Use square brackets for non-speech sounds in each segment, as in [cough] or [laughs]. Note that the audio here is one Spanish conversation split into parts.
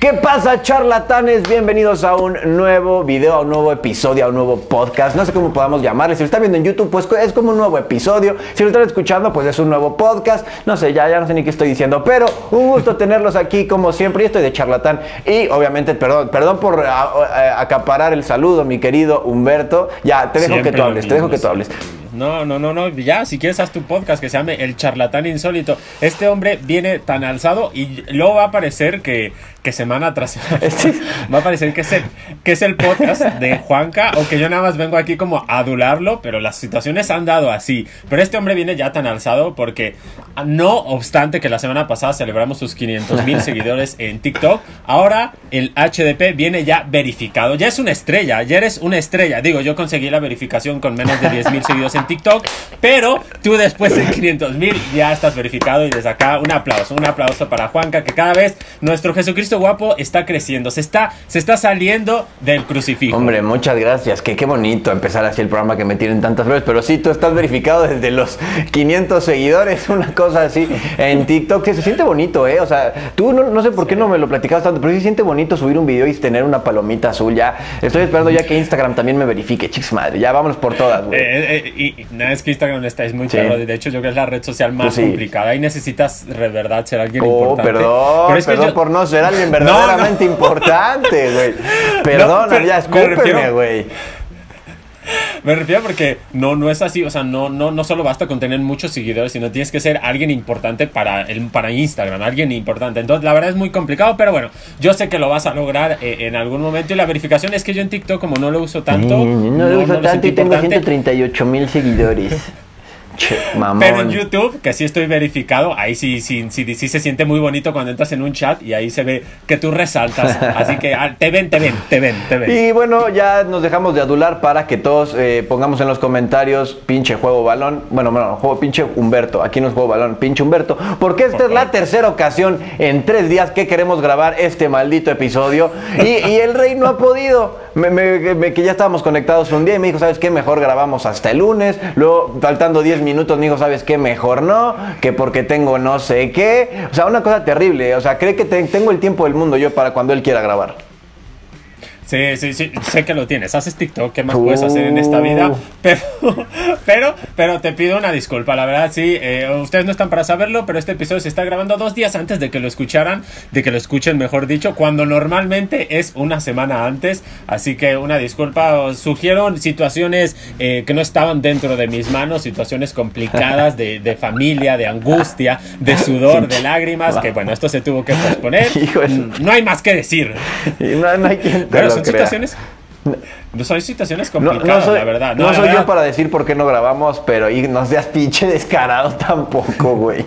¿Qué pasa, charlatanes? Bienvenidos a un nuevo video, a un nuevo episodio, a un nuevo podcast. No sé cómo podamos llamarle. Si lo están viendo en YouTube, pues es como un nuevo episodio. Si lo están escuchando, pues es un nuevo podcast. No sé, ya, ya no sé ni qué estoy diciendo. Pero un gusto [laughs] tenerlos aquí, como siempre. Yo estoy de charlatán. Y obviamente, perdón, perdón por a- a- acaparar el saludo, mi querido Humberto. Ya, te dejo Siempre que tú hables, te dejo que tú hables. No, no, no, no, ya, si quieres haz tu podcast que se llame El Charlatán Insólito. Este hombre viene tan alzado y luego va a parecer que, que semana tras semana [laughs] va a parecer que es, el, que es el podcast de Juanca o que yo nada más vengo aquí como a adularlo, pero las situaciones han dado así. Pero este hombre viene ya tan alzado porque no obstante que la semana pasada celebramos sus 500 mil [laughs] seguidores en TikTok, ahora el HDP viene ya verificado. Ya es una estrella, ya eres una estrella. Digo, yo conseguí la verificación con menos de 10 mil seguidores en TikTok, pero tú después de 500 mil ya estás verificado y desde acá un aplauso, un aplauso para Juanca, que cada vez nuestro Jesucristo guapo está creciendo, se está, se está saliendo del crucifijo. Hombre, muchas gracias. Que qué bonito empezar así el programa que me tienen tantas flores. Pero sí, tú estás verificado desde los 500 seguidores, [laughs] una cosa así en TikTok. Se siente bonito, ¿eh? O sea, tú no, no sé por qué no me lo platicabas tanto, pero sí se siente bonito subir un video y tener una palomita azul. Ya estoy esperando ya que Instagram también me verifique. Chicos, madre, ya vámonos por todas, güey. Eh, eh, y, y nada, es que Instagram está, es muy Sí. De hecho, yo creo que es la red social más Pues sí. complicada. Ahí necesitas de verdad ser alguien Oh, importante. perdón, Pero es que perdón yo- por no ser alguien No, no. verdaderamente importante, güey. [laughs] Perdona, pero ya me escúpeme, güey. Me refiero porque no, no es así, o sea, no, no, no solo basta con tener muchos seguidores, sino tienes que ser alguien importante para, el, para Instagram, alguien importante. Entonces, la verdad es muy complicado, pero bueno, yo sé que lo vas a lograr eh, en algún momento. Y la verificación es que yo en TikTok, como no lo uso tanto, Mm, no, lo uso tanto y tengo importante. 138 mil seguidores. Che, mamón. [laughs] Pero en YouTube, que sí estoy verificado, ahí sí, sí, sí, sí se siente muy bonito cuando entras en un chat y ahí se ve que tú resaltas. [laughs] Así que ah, te ven, te ven, te ven, te ven. Y bueno, ya nos dejamos de adular para que todos eh, pongamos en los comentarios pinche juego balón. Bueno, bueno, juego pinche Humberto. Aquí no es juego balón, pinche Humberto. Porque esta Por es la tercera ocasión en tres días que queremos grabar este maldito episodio. Y, y el rey no ha podido. Me- me- me- que ya estábamos conectados un día y me dijo, ¿sabes qué? Mejor grabamos hasta el lunes. Luego, faltando 10 minutos, me dijo, ¿sabes qué? Mejor no. Que porque tengo no sé qué. O sea, una cosa terrible. O sea, cree que te- tengo el tiempo del mundo yo para cuando él quiera grabar. Sí, sí, sí, sé que lo tienes. Haces TikTok, ¿qué más puedes hacer en esta vida? Uh. [laughs] Pero, pero, pero te pido una disculpa, la verdad, sí. eh, ustedes no están para saberlo, pero este episodio se está grabando dos días antes de que lo escucharan, de que lo escuchen, mejor dicho, cuando normalmente es una semana antes. Así que una disculpa. Os sugiero situaciones eh, que no estaban dentro de mis manos, situaciones complicadas de, de familia, de angustia, de [laughs] sudor, de lágrimas, que bueno, esto se tuvo que posponer. [laughs] Mm, No hay más que decir. No, no hay quien te Pero lo son crea. situaciones. No son situaciones No, complicadas, no soy, la verdad. no la soy verdad, yo para decir por qué no grabamos, pero y no seas pinche descarado [laughs] tampoco, güey.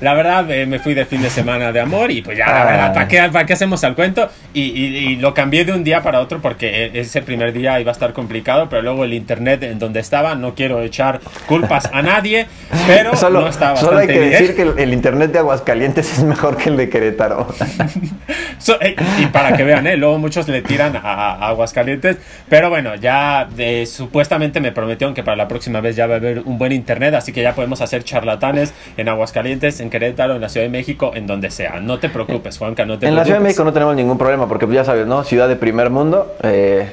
La verdad, eh, me fui de fin de semana de amor y pues ya, la verdad, ¿para qué, para qué hacemos al cuento? Y, y- y lo cambié de un día para otro porque e- ese primer día iba a estar complicado, pero luego el internet en donde estaba, no quiero echar culpas a nadie, pero [laughs] Solo, no estaba solo hay que bien. decir que el, el internet de Aguascalientes es mejor que el de Querétaro. [laughs] So- eh, y para que vean, ¿eh? luego muchos le tiran a, a Aguascalientes. Pero bueno, ya eh, supuestamente me prometieron que para la próxima vez ya va a haber un buen internet. Así que ya podemos hacer charlatanes en Aguascalientes, en Querétaro, en la Ciudad de México, en donde sea. No te preocupes, Juanca, no te en la Ciudad de preocupes. México no tenemos ningún problema, porque ya sabes, ¿no? Ciudad de primer mundo. eh,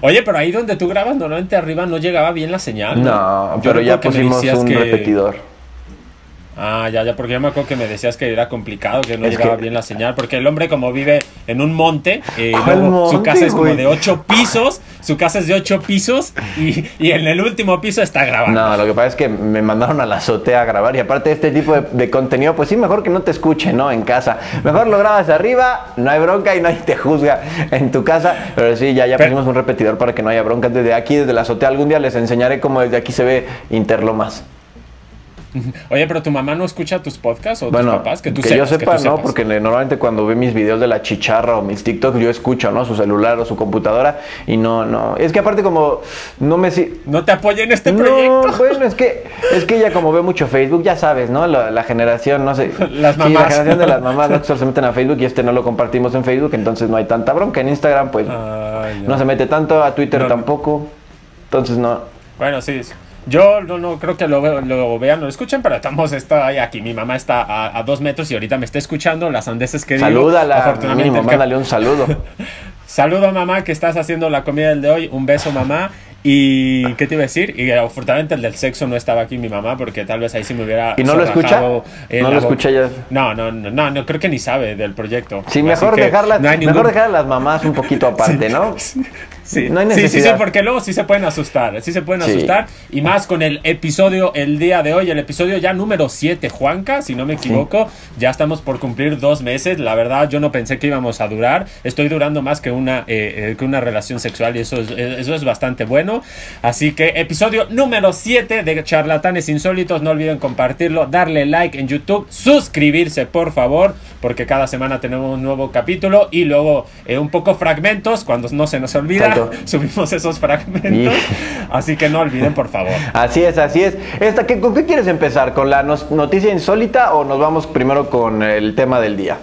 Oye, pero ahí donde tú grabas, normalmente arriba no llegaba bien la señal. no, pero ya pusimos un que- repetidor. Ah, ya, ya, porque yo me acuerdo que me decías que era complicado, que no Es llegaba que- bien la señal, porque el hombre como vive en un monte, eh, ¿Cuál luego su casa es como de ocho pisos, su casa es de ocho pisos y, y en el último piso está grabando. No, lo que pasa es que me mandaron a la azotea a grabar y aparte de este tipo de, de contenido, pues sí, mejor que no te escuchen, ¿no? En casa. Mejor lo grabas arriba, no hay bronca y nadie te juzga en tu casa. Pero sí, ya, ya Pero- pusimos un repetidor para que no haya bronca. Desde aquí, desde la azotea, algún día les enseñaré cómo desde aquí se ve Interlomas. [laughs] Oye, pero tu mamá no escucha tus podcasts o Bueno, tus papás, que tú yo sepas, sepa, que tú no, sepas. porque normalmente cuando ve mis videos de la chicharra o mis TikToks, yo escucho, ¿no? Su celular o su computadora y no, no. Es que aparte como no me... si- No te apoya en este no, proyecto. [laughs] bueno, es que es que ella como ve mucho Facebook, ya sabes, ¿no? La, la generación, no sé. [laughs] Las Sí, la mamás. generación de las mamás no solo se meten a Facebook y este no lo compartimos en Facebook, entonces no hay tanta bronca. En Instagram, pues Ay, no se mete tanto, a Twitter No. tampoco. Entonces no. Bueno, sí. Yo no, no creo que lo, lo vean o lo escuchen, pero estamos está aquí. Mi mamá está a, dos metros y ahorita me está escuchando las andeses que Salúdala, digo. Salúdala, mándale un saludo. [laughs] Saludo mamá que estás haciendo la comida del de hoy. Un beso mamá. ¿Y qué te iba a decir? Y afortunadamente el del sexo no estaba aquí mi mamá porque tal vez ahí sí me hubiera... ¿Y no lo escucha? ¿No lo escucha ya? No, no, no, no, creo que ni sabe del proyecto. Sí, mejor, dejarla, mejor dejar a las mamás un poquito aparte, [laughs] ¿no? Sí, no hay necesidad. sí, sí, sí, porque luego sí se pueden asustar, sí se pueden asustar. Y más con el episodio el día de hoy, el episodio ya número 7, Juanca, si no me equivoco. Ya estamos por cumplir dos meses. La verdad, yo no pensé que íbamos a durar. Estoy durando más que una, eh, eh, que una relación sexual y eso es, eso es bastante bueno. Así que episodio número 7 de Charlatanes Insólitos. No olviden compartirlo, darle like en YouTube, suscribirse por favor, porque cada semana tenemos un nuevo capítulo y luego eh, un poco fragmentos cuando no se nos olvida. [laughs] subimos esos fragmentos. [laughs] Así que no olviden, por favor. Así es, así es. Esta, ¿qué, ¿Con qué quieres empezar? ¿Con la noticia insólita o nos vamos primero con el tema del día?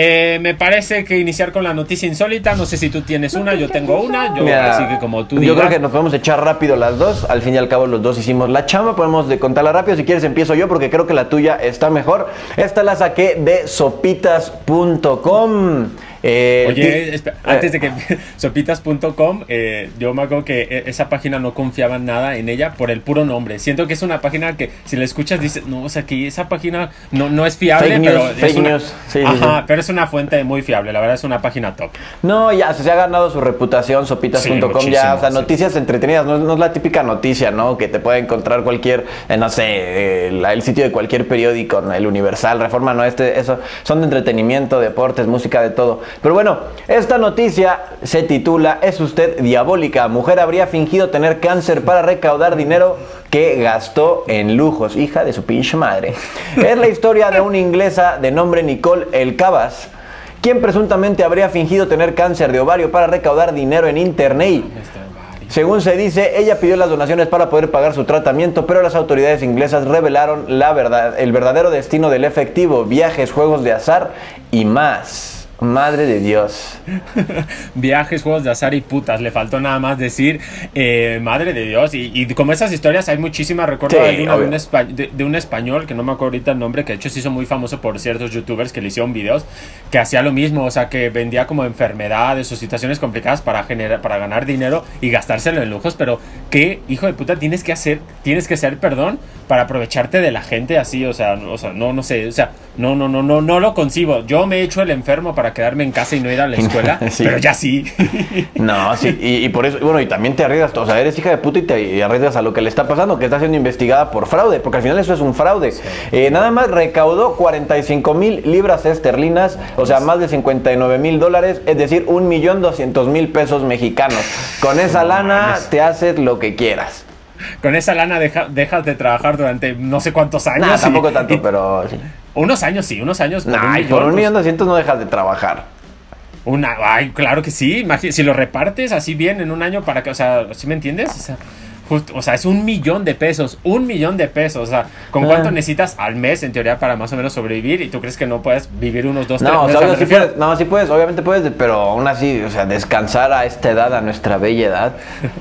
Eh, me parece que iniciar con la noticia insólita. No sé si tú tienes una, yo tengo una. Yo, así que como tú Yo creo que nos podemos echar rápido las dos. Al fin y al cabo, los dos hicimos la chamba. Podemos de contarla rápido. Si quieres, empiezo yo porque creo que la tuya está mejor. Esta la saqué de sopitas.com. Eh, Oye, antes de que [laughs] sopitas.com, eh, yo me acuerdo que e, esa página no confiaba nada en ella por el puro nombre. Siento que es una página que si la escuchas dices, no, o sea, que esa página no, no es fiable, pero, es una, ajá, pero es una fuente muy fiable. La verdad es una página top. No, ya se ha ganado su reputación sopitas.com. ya, o sea, noticias entretenidas. No, es la típica noticia, ¿no? Que te puede encontrar cualquier, eh, no sé, el, sitio de cualquier periódico, el Universal, Reforma, no, este, eso. Son de entretenimiento, deportes, música, de todo. Pero bueno, esta noticia se titula ¿Es usted diabólica? Mujer habría fingido tener cáncer para recaudar dinero que gastó en lujos. Hija de su pinche madre. Es la historia de una inglesa de nombre Nicole Elcabas quien presuntamente habría fingido tener cáncer de ovario para recaudar dinero en internet. Según se dice, ella pidió las donaciones para poder pagar su tratamiento, pero las autoridades inglesas revelaron la verdad, el verdadero destino del efectivo, viajes, juegos de azar y más. Madre de Dios. [laughs] Viajes, juegos de azar y putas. Le faltó nada más decir eh, madre de Dios. Y, como esas historias hay muchísimas. Recuerdo de, un español, que no me acuerdo ahorita el nombre, que de hecho se hizo muy famoso por ciertos youtubers que le hicieron videos, que hacía lo mismo. O sea, que vendía como enfermedades o situaciones complicadas para, generar, para ganar dinero y gastárselo en lujos. Pero, ¿qué hijo de puta tienes que hacer? Tienes que ser, perdón, para aprovecharte de la gente así. O sea, o sea no, no sé. O sea, no, no, no, no, no lo concibo. Yo me he hecho el enfermo para quedarme en casa y no ir a la [laughs] escuela, pero ya sí. [laughs] no, sí, y, por eso, bueno, y también te arriesgas, o sea, eres hija de puta y te arriesgas a lo que le está pasando, que está siendo investigada por fraude, porque al final eso es un fraude. Eh, nada más recaudó 45 mil libras esterlinas, o sea, más de 59 mil dólares, es decir, un millón doscientos mil pesos mexicanos. Con esa lana te haces lo que quieras con esa lana dejas de trabajar durante no sé cuántos años. tampoco tanto, pero sí. Unos años sí, unos años. Por un millón, por un millón doscientos no dejas de trabajar. Una, ay, claro que sí. si lo repartes así bien en un año para que, o sea, ¿sí me entiendes? O sea, o sea, es un millón de pesos, un millón de pesos. O sea, ¿con cuánto ah. necesitas al mes en teoría para más o menos sobrevivir? ¿Y tú crees que no puedes vivir unos dos, no, tres meses? sí puedes, no, sí puedes, obviamente puedes, pero aún así, o sea, descansar a esta edad, a nuestra bella edad.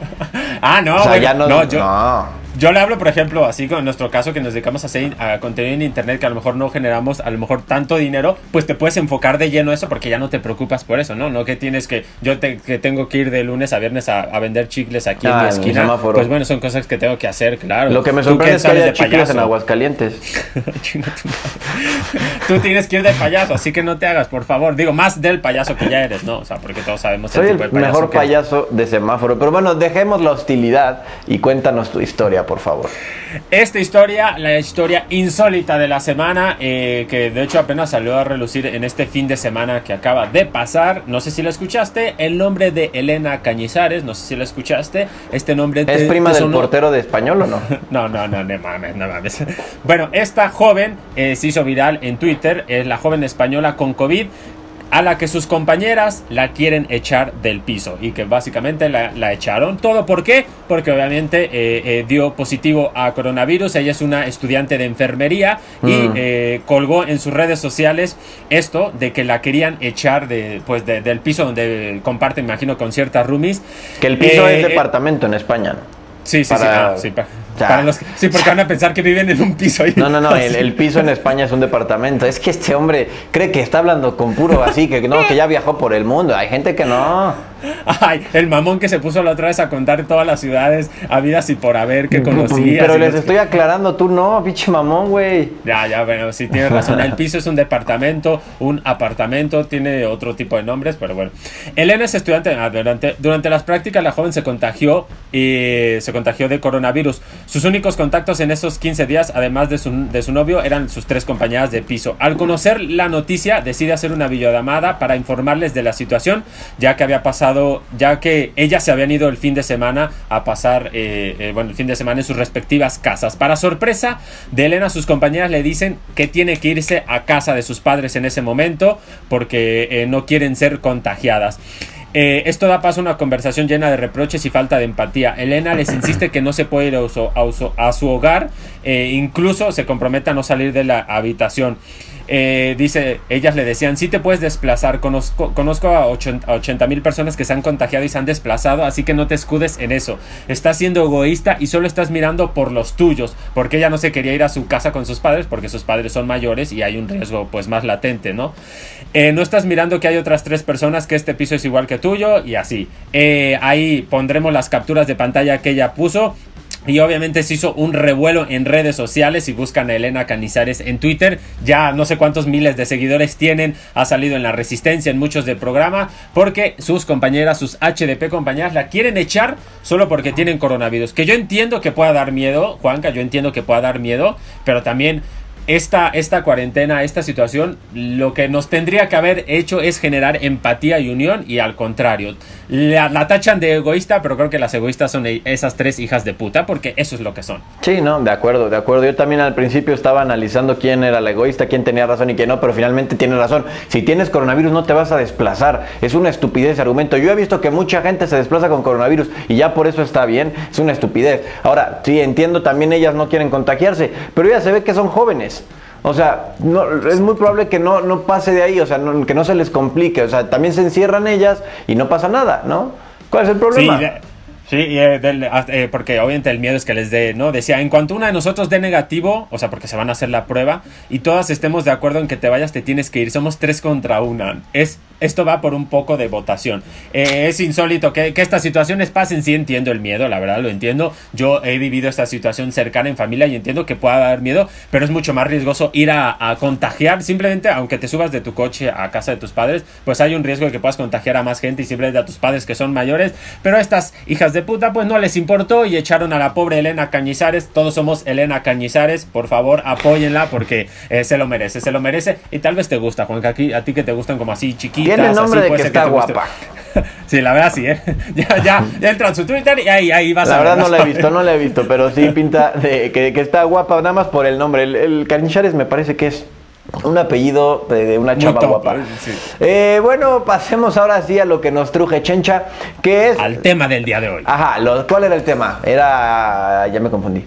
[laughs] ah, no, o sea, ya no, no, yo, no. Yo le hablo, por ejemplo, así con nuestro caso que nos dedicamos a hacer a contenido en internet que a lo mejor no generamos a lo mejor tanto dinero, pues te puedes enfocar de lleno eso porque ya no te preocupas por eso, ¿no? No que tienes que, yo te, que tengo que ir de lunes a viernes a, vender chicles aquí en mi esquina. pues bueno, son cosas que tengo que hacer, claro. Lo que me sorprende es que haya chicles en Aguascalientes. [laughs] Tú tienes que ir de payaso, así que no te hagas, por favor. Digo, más del payaso que ya eres, ¿no? O sea, porque todos sabemos Soy el, mejor payaso de semáforo. Pero bueno, dejemos la hostilidad y cuéntanos tu historia, por favor. Esta historia, la historia insólita de la semana, eh, que de hecho apenas salió a relucir en este fin de semana que acaba de pasar. No sé si lo escuchaste. El nombre de Elena Cañizares, no sé si lo escuchaste. Este nombre ¿Es prima del portero de español o no? [laughs] no, no, no, no mames, no mames. Bueno, esta joven eh, se hizo viral en Twitter. Es la joven española con COVID a la que sus compañeras la quieren echar del piso y que básicamente la, echaron. ¿Todo por qué? Porque obviamente eh, eh, dio positivo a coronavirus. Ella es una estudiante de enfermería y mm. eh, colgó en sus redes sociales esto de que la querían echar de, pues del piso donde comparte, imagino, con ciertas roomies. Que el piso es departamento en España. Sí, sí, sí, ah, sí, para los sí, porque van a pensar que viven en un piso. no, no, no, el, piso en [laughs] España es un departamento. Es que este hombre cree que está hablando con puro así, que no, que ya viajó por el mundo. Hay gente que no. Ay, el mamón que se puso la otra vez a contar todas las ciudades habidas y por haber que conocía. Pero les estoy aclarando, tú no, pinche mamón, güey. Ya, ya, bueno, sí tienes razón. El piso es un departamento, un apartamento, tiene otro tipo de nombres, pero bueno. Elena es estudiante, ah, durante, durante las prácticas la joven se contagió y se contagió de coronavirus. Sus únicos contactos en esos 15 días, además de su, de su novio, eran sus tres compañeras de piso. Al conocer la noticia, decide hacer una videollamada para informarles de la situación, ya que había pasado, ya que ellas se habían ido el fin de semana a pasar, eh, eh, bueno, el fin de semana en sus respectivas casas. Para sorpresa de Elena, sus compañeras le dicen que tiene que irse a casa de sus padres en ese momento porque eh, no quieren ser contagiadas. Eh, esto da paso a una conversación llena de reproches y falta de empatía. Elena les insiste que no se puede ir a, su hogar, eh, incluso se compromete a no salir de la habitación. Eh, dice, ellas le decían, si te puedes desplazar, conozco, conozco a 80 mil personas que se han contagiado y se han desplazado, así que no te escudes en eso. Estás siendo egoísta y solo estás mirando por los tuyos, porque ella no se quería ir a su casa con sus padres, porque sus padres son mayores y hay un riesgo pues más latente, ¿no? Eh, no estás mirando que hay otras tres personas que este piso es igual que tuyo y así. Eh, ahí pondremos las capturas de pantalla que ella puso y obviamente se hizo un revuelo en redes sociales. Si buscan a Elena Canizares en Twitter, ya no sé cuántos miles de seguidores tienen. Ha salido en la resistencia en muchos del programa. Porque sus compañeras, sus HDP compañeras, la quieren echar solo porque tienen coronavirus. Que yo entiendo que pueda dar miedo, Juanca, yo entiendo que pueda dar miedo. Pero también esta, esta cuarentena, esta situación, lo que nos tendría que haber hecho es generar empatía y unión y al contrario, la, tachan de egoísta, pero creo que las egoístas son esas tres hijas de puta porque eso es lo que son. Sí, no, de acuerdo, de acuerdo. Yo también al principio estaba analizando quién era la egoísta, quién tenía razón y quién no, pero finalmente tiene razón. Si tienes coronavirus no te vas a desplazar. Es una estupidez argumento. Yo he visto que mucha gente se desplaza con coronavirus y ya por eso está bien. Es una estupidez. Ahora, sí, entiendo, también ellas no quieren contagiarse, pero ya se ve que son jóvenes. O sea, no, es muy probable que no, no pase de ahí, o sea, que no se les complique. O sea, también se encierran ellas y no pasa nada, ¿no? ¿Cuál es el problema? Sí, eh, eh, porque obviamente el miedo es que les dé, ¿no? Decía, en cuanto una de nosotros dé negativo, o sea, porque se van a hacer la prueba, y todas estemos de acuerdo en que te vayas, te tienes que ir. Somos tres contra una. Es esto va por un poco de votación. Eh, es insólito que, estas situaciones pasen, sí entiendo el miedo, la verdad lo entiendo. Yo he vivido esta situación cercana en familia y entiendo que pueda dar miedo, pero es mucho más riesgoso ir a, contagiar, simplemente aunque te subas de tu coche a casa de tus padres, pues hay un riesgo de que puedas contagiar a más gente y simplemente a tus padres que son mayores, pero a estas hijas de puta pues no les importó y echaron a la pobre Elena Cañizares, todos somos Elena Cañizares, por favor apóyenla porque eh, se lo merece, se lo merece. Y tal vez te gusta, Juan, que aquí, a ti que te gustan como así chiquitos tiene nombre de que está guapa. [laughs] Sí, la verdad sí, ¿eh? [laughs] Ya, ya, ya entra en su Twitter y ahí, ahí vas la a ver. La verdad no la he [laughs] visto, no la he visto, pero sí pinta de que, que está guapa nada más por el nombre. El, el me parece que es un apellido de una chava guapa. Eh, bueno, pasemos ahora sí a lo que nos truje Chencha, que es... Al tema del día de hoy. Ajá, ¿cuál era el tema? Era... ya me confundí.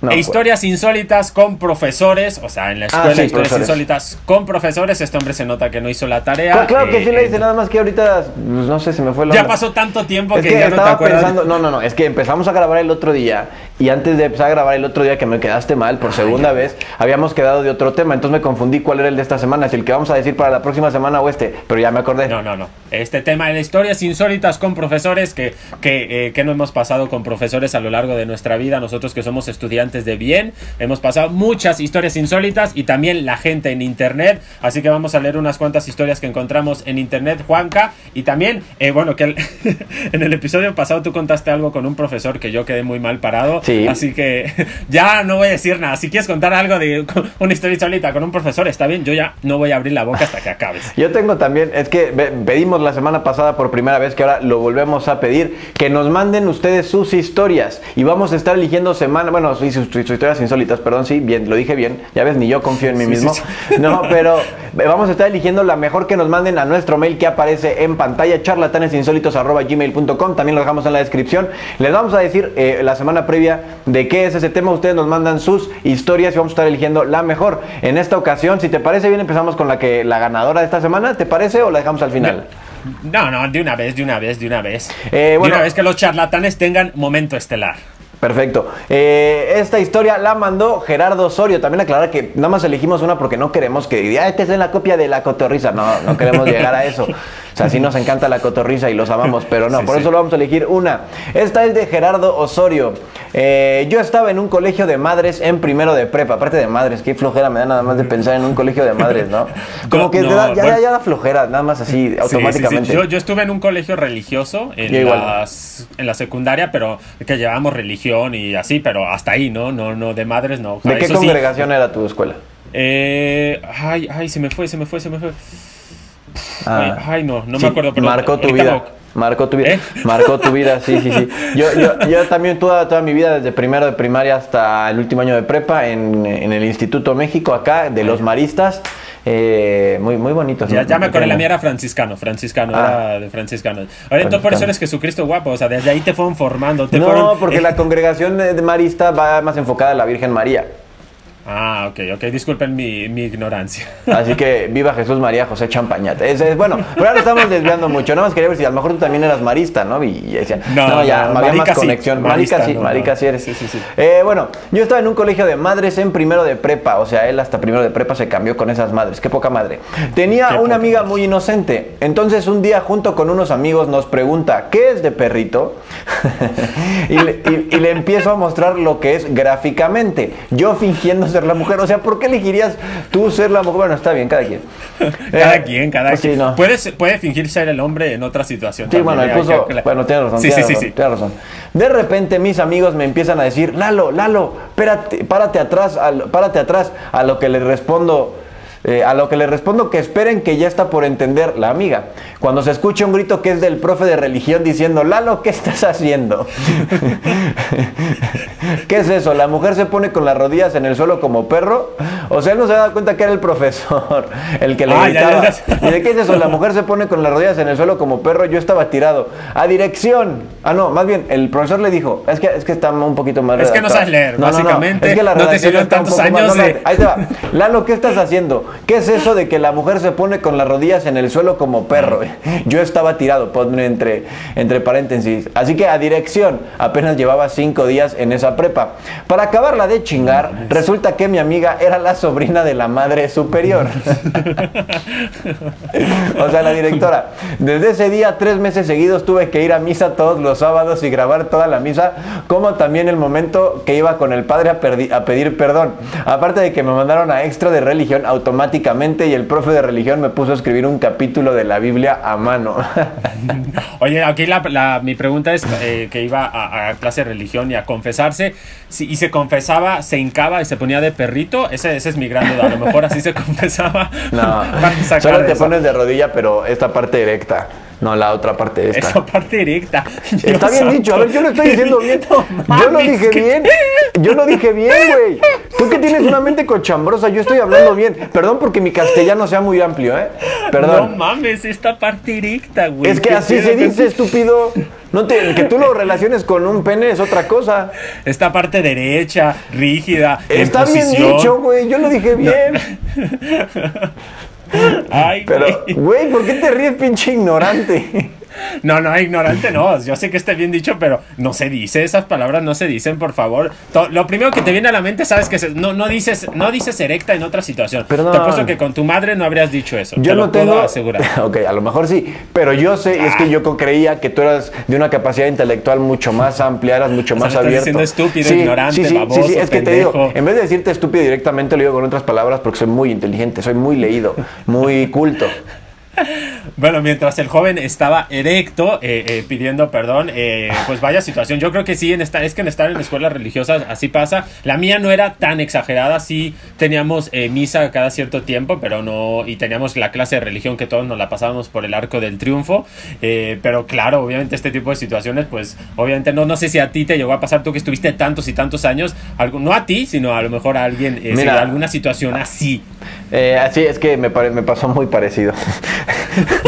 E pues. historias insólitas con profesores, o sea, en la ah, escuela historias insólitas con profesores. Este hombre se nota que no hizo la tarea. claro que sí le hice, nada más que ahorita, pues, no sé, se me fue la. Ya pasó tanto tiempo que, ya no te acuerdas. Pensando, no, no, no, es que empezamos a grabar el otro día y antes de empezar a grabar el otro día que me quedaste mal por segunda vez, habíamos quedado de otro tema, entonces me confundí cuál era el de esta semana, si el que vamos a decir para la próxima semana o este, pero ya me acordé. No, no, no. Este tema de historias insólitas con profesores que, que, eh, que no hemos pasado con profesores a lo largo de nuestra vida, nosotros que somos estudiantes de bien Hemos pasado muchas historias insólitas y también la gente en internet. Así que vamos a leer unas cuantas historias que encontramos en internet, Juanca. Y también, eh, bueno, que [laughs] en el episodio pasado tú contaste algo con un profesor que yo quedé muy mal parado. Así que [laughs] ya no voy a decir nada. Si quieres contar algo de una historia insólita con un profesor, está bien. Yo ya no voy a abrir la boca hasta que acabes. [laughs] Yo tengo también, es que pedimos la semana pasada por primera vez que ahora lo volvemos a pedir, que nos manden ustedes sus historias. Y vamos a estar eligiendo semana, bueno, sus, sus historias insólitas perdón, sí, bien, lo dije bien. Ya ves, ni yo confío en mí mismo. [laughs] No, pero vamos a estar eligiendo la mejor que nos manden a nuestro mail que aparece en pantalla, charlatanesinsólitos.gmail.com. También lo dejamos en la descripción. Les vamos a decir eh, la semana previa de qué es ese tema. Ustedes nos mandan sus historias y vamos a estar eligiendo la mejor. En esta ocasión, si te parece bien, empezamos con la que la ganadora de esta semana. ¿Te parece o la dejamos al final? No, no, de una vez, de una vez, de una vez. Eh, bueno, de una vez que los charlatanes tengan momento estelar. Perfecto. Eh, esta historia la mandó Gerardo Osorio. También aclarar que nada más elegimos una porque no queremos que diga, esta es la copia de la cotorriza. No, no queremos llegar a eso. [laughs] O sea, sí nos encanta la cotorriza y los amamos, pero no, [laughs] por eso lo vamos a elegir una. Esta es de Gerardo Osorio. Eh, yo estaba en un colegio de madres en primero de prepa. Aparte de madres, qué flojera me da nada más de pensar en un colegio de madres, ¿no? [laughs] Como que ya, ya, da flojera, nada más así, automáticamente. Yo, yo, estuve en un colegio religioso en, las, en la secundaria, pero que llevábamos religión y así, pero hasta ahí, ¿no? No, no, de madres no. ¿De qué congregación era tu escuela? Eh, ay, ay, se me fue, se me fue, se me fue. Ah. ay, no, no me acuerdo. Marcó tu vida. Marcó tu vida. ¿Eh? Marcó tu vida, sí, sí, sí. [laughs] Yo, yo, yo también toda, toda mi vida, desde primero de primaria hasta el último año de prepa, en, en el Instituto México, acá, de los maristas. Eh, muy, muy bonitos. Ya, ya me acordé, la mía era franciscano, franciscano, ah. era de franciscano. Ahora, entonces por eso eres Jesucristo guapo, o sea, desde ahí te fueron formando. Te no, porque [laughs] la congregación de marista va más enfocada a la Virgen María. Ah, ok, ok, disculpen mi, ignorancia. Así que viva Jesús María José Champañat. Es, bueno, pero ahora estamos desviando mucho. No más quería ver si a lo mejor tú también eras marista, ¿no? Y, decían, no, ya había más conexión. marica sí, marica sí eres. Sí, sí, sí. Eh, bueno, yo estaba en un colegio de madres en primero de prepa. O sea, él hasta primero de prepa se cambió con esas madres. Qué poca madre. Tenía una amiga muy inocente. Entonces un día junto con unos amigos nos pregunta, ¿qué es de perrito? [laughs] y, le, y le empiezo a mostrar lo que es gráficamente. Yo fingiendo ser la mujer. O sea, ¿por qué elegirías tú ser la mujer? Bueno, está bien, cada quien. [laughs] cada eh, quien, cada pues quien. Puede, fingir ser el hombre en otra situación. Sí, bueno, tiene razón. Sí, sí, sí, razón. De repente mis amigos me empiezan a decir, Lalo, Lalo, espérate, párate atrás, párate atrás. A lo que les respondo, eh, a lo que le respondo que esperen que ya está por entender la amiga. Cuando se escucha un grito que es del profe de religión diciendo, Lalo, ¿qué estás haciendo? [laughs] ¿Qué es eso? ¿La mujer se pone con las rodillas en el suelo como perro? O sea, él no se da cuenta que era el profesor [laughs] el que le ah, gritaba. ¿Y de qué es eso? La mujer se pone con las rodillas en el suelo como perro, yo estaba tirado. A dirección. Ah, no, más bien, el profesor le dijo, es que, es que está un poquito más Es que no sabes leer, básicamente. es que la no te sirvió tantos años Ahí te va. Lalo, ¿qué estás haciendo? ¿Qué es eso de que la mujer se pone con las rodillas en el suelo como perro? [laughs] Yo estaba tirado, ponme entre, entre paréntesis. Así que a dirección, apenas llevaba cinco días en esa prepa. Para acabarla de chingar, resulta que mi amiga era la sobrina de la madre superior. [laughs] o sea, la directora. Desde ese día, tres meses seguidos, tuve que ir a misa todos los sábados y grabar toda la misa, como también el momento que iba con el padre a, a pedir perdón. Aparte de que me mandaron a extra de religión automáticamente y el profe de religión me puso a escribir un capítulo de la Biblia a mano. [laughs] Oye, aquí la, mi pregunta es eh, que iba a, clase de religión y a confesarse y se confesaba, se hincaba y se ponía de perrito. Ese, ese es mi gran duda. A lo mejor así se [laughs] confesaba. No, [laughs] solo te pones de rodilla, pero esta parte directa. No, la otra parte de esta. Esa parte directa. Está bien dicho. A ver, yo lo estoy diciendo bien. yo lo dije bien. Yo lo dije bien, güey. Tú que tienes una mente cochambrosa, yo estoy hablando bien. Perdón porque mi castellano sea muy amplio, ¿eh? Perdón. No mames, esta parte directa, güey. Es que así se dice, estúpido. No te, que tú lo relaciones con un pene es otra cosa. Esta parte derecha, rígida. Está bien dicho, güey. Yo lo dije bien. [laughs] Ay, Pero, güey, ¿por qué te ríes, pinche ignorante? No, no, ignorante no. Yo sé que está bien dicho, pero no se dice. Esas palabras no se dicen, por favor. lo primero que te viene a la mente, sabes que no, no, dices, no dices erecta en otra situación. Pero te apuesto que con tu madre no habrías dicho eso. Yo no tengo. asegurar. [laughs] ok, a lo mejor sí. Pero yo sé, es que yo creía que tú eras de una capacidad intelectual mucho más amplia, eras mucho más o sea, abierto. estúpido, ignorante, sí, baboso, sí, sí, es que te digo, en vez de decirte estúpido directamente, lo digo con otras palabras porque soy muy inteligente, soy muy leído, muy culto. [laughs] Bueno, mientras el joven estaba erecto, eh, eh, pidiendo perdón, eh, pues vaya situación. Yo creo que sí, en esta, es que en estar en escuelas religiosas así pasa. La mía no era tan exagerada, sí teníamos misa cada cierto tiempo, pero no, y teníamos la clase de religión que todos nos la pasábamos por el arco del triunfo. pero claro, obviamente este tipo de situaciones, pues obviamente no, no sé si a ti te llegó a pasar tú que estuviste tantos y tantos años, algo, no a ti, sino a lo mejor a alguien, Mira, alguna situación así. así es que me, me pasó muy parecido. [laughs]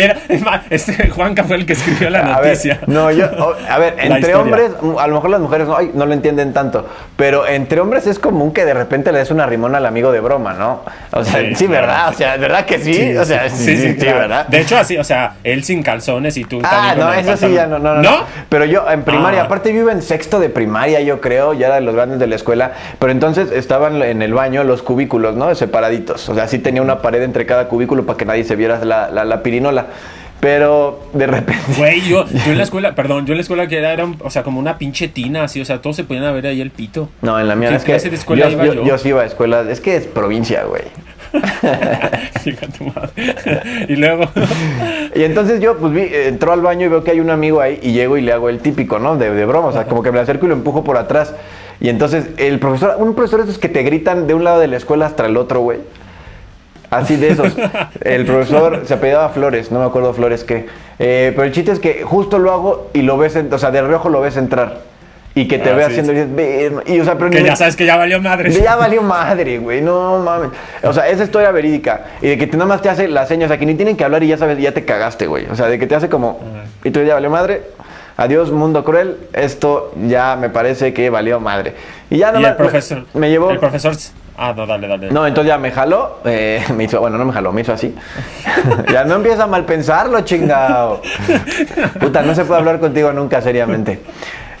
Era, [laughs] este Juanca fue el que escribió la ver, noticia. no, yo, a ver, [laughs] entre hombres, a lo mejor las mujeres no, ay, no lo entienden tanto, pero entre hombres es común que de repente le des una rimón al amigo de broma, ¿no? O sea, sí, Sí, claro. ¿verdad? O sea, ¿verdad que sí? o sea, sí, sí, sí, claro. ¿verdad? De hecho, así, o sea, él sin calzones y tú Ah, también con no, eso sí ya no, no, no, no. Pero yo en primaria, Ah. aparte yo iba en sexto de primaria, yo creo, ya era de los grandes de la escuela, pero entonces estaban en el baño los cubículos, ¿no? Separaditos. O sea, sí tenía una pared entre cada cubículo para que nadie se viera la, la, la pirinola. Pero de repente. Güey, yo, yo en la [laughs] escuela, perdón, yo en la escuela que era, era o sea, como una pinche tina, así, o sea, todos se podían ver ahí el pito. No, en la mía ¿Qué es que de escuela yo, iba yo- yo? yo sí iba a escuela, es que es provincia, güey. [laughs] Chica tu madre. y luego, [laughs] Y entonces yo, pues vi, entró al baño y veo que hay un amigo ahí y llego y le hago el típico, ¿no? De, de broma, o sea, como que me acerco y lo empujo por atrás. Y entonces el profesor, un profesor de esos que te gritan de un lado de la escuela hasta el otro, güey. Así de esos. El profesor se apellidaba Flores, no me acuerdo Flores qué. Eh, pero el chiste es que justo lo hago y lo ves, en- o sea, de reojo lo ves entrar. Y que te Ah, ve sí, haciendo. y o sea, pero que me- ya sabes que ya valió madre. [laughs] ya valió madre, güey, no mames. O sea, esa historia verídica. Y de que te, nada más te hace la seña, o sea, que ni tienen que hablar y ya sabes, ya te cagaste, güey. O sea, de que te hace como, y tú ya valió madre. Adiós, mundo cruel. Esto ya me parece que valió madre. Y ya Y nada el profesor. Me, me llevó. El profesor. Ah, no, dale, dale. No, entonces ya me jaló, eh, [laughs] me hizo, bueno, no me jaló, me hizo así. [laughs] ya no empieza a mal pensarlo, chingado. Puta, no se puede hablar contigo nunca seriamente.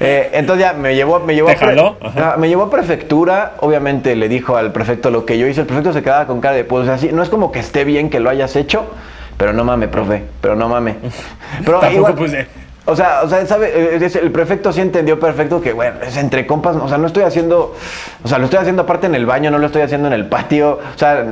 Eh, entonces ya me llevó, me llevó ¿Te jaló? Ajá. Me llevó a prefectura, obviamente le dijo al prefecto lo que yo hice, el prefecto se quedaba con cara de pues, o sea, sí, no es como que esté bien que lo hayas hecho, pero no mame, profe, pero no mame. [laughs] Pero Tampoco igual, puse- o sea, o sea, sabe, Eh, el prefecto sí entendió perfecto que, bueno, es entre compas, o sea, no estoy haciendo, o sea, lo estoy haciendo aparte en el baño, no lo estoy haciendo en el patio, o sea,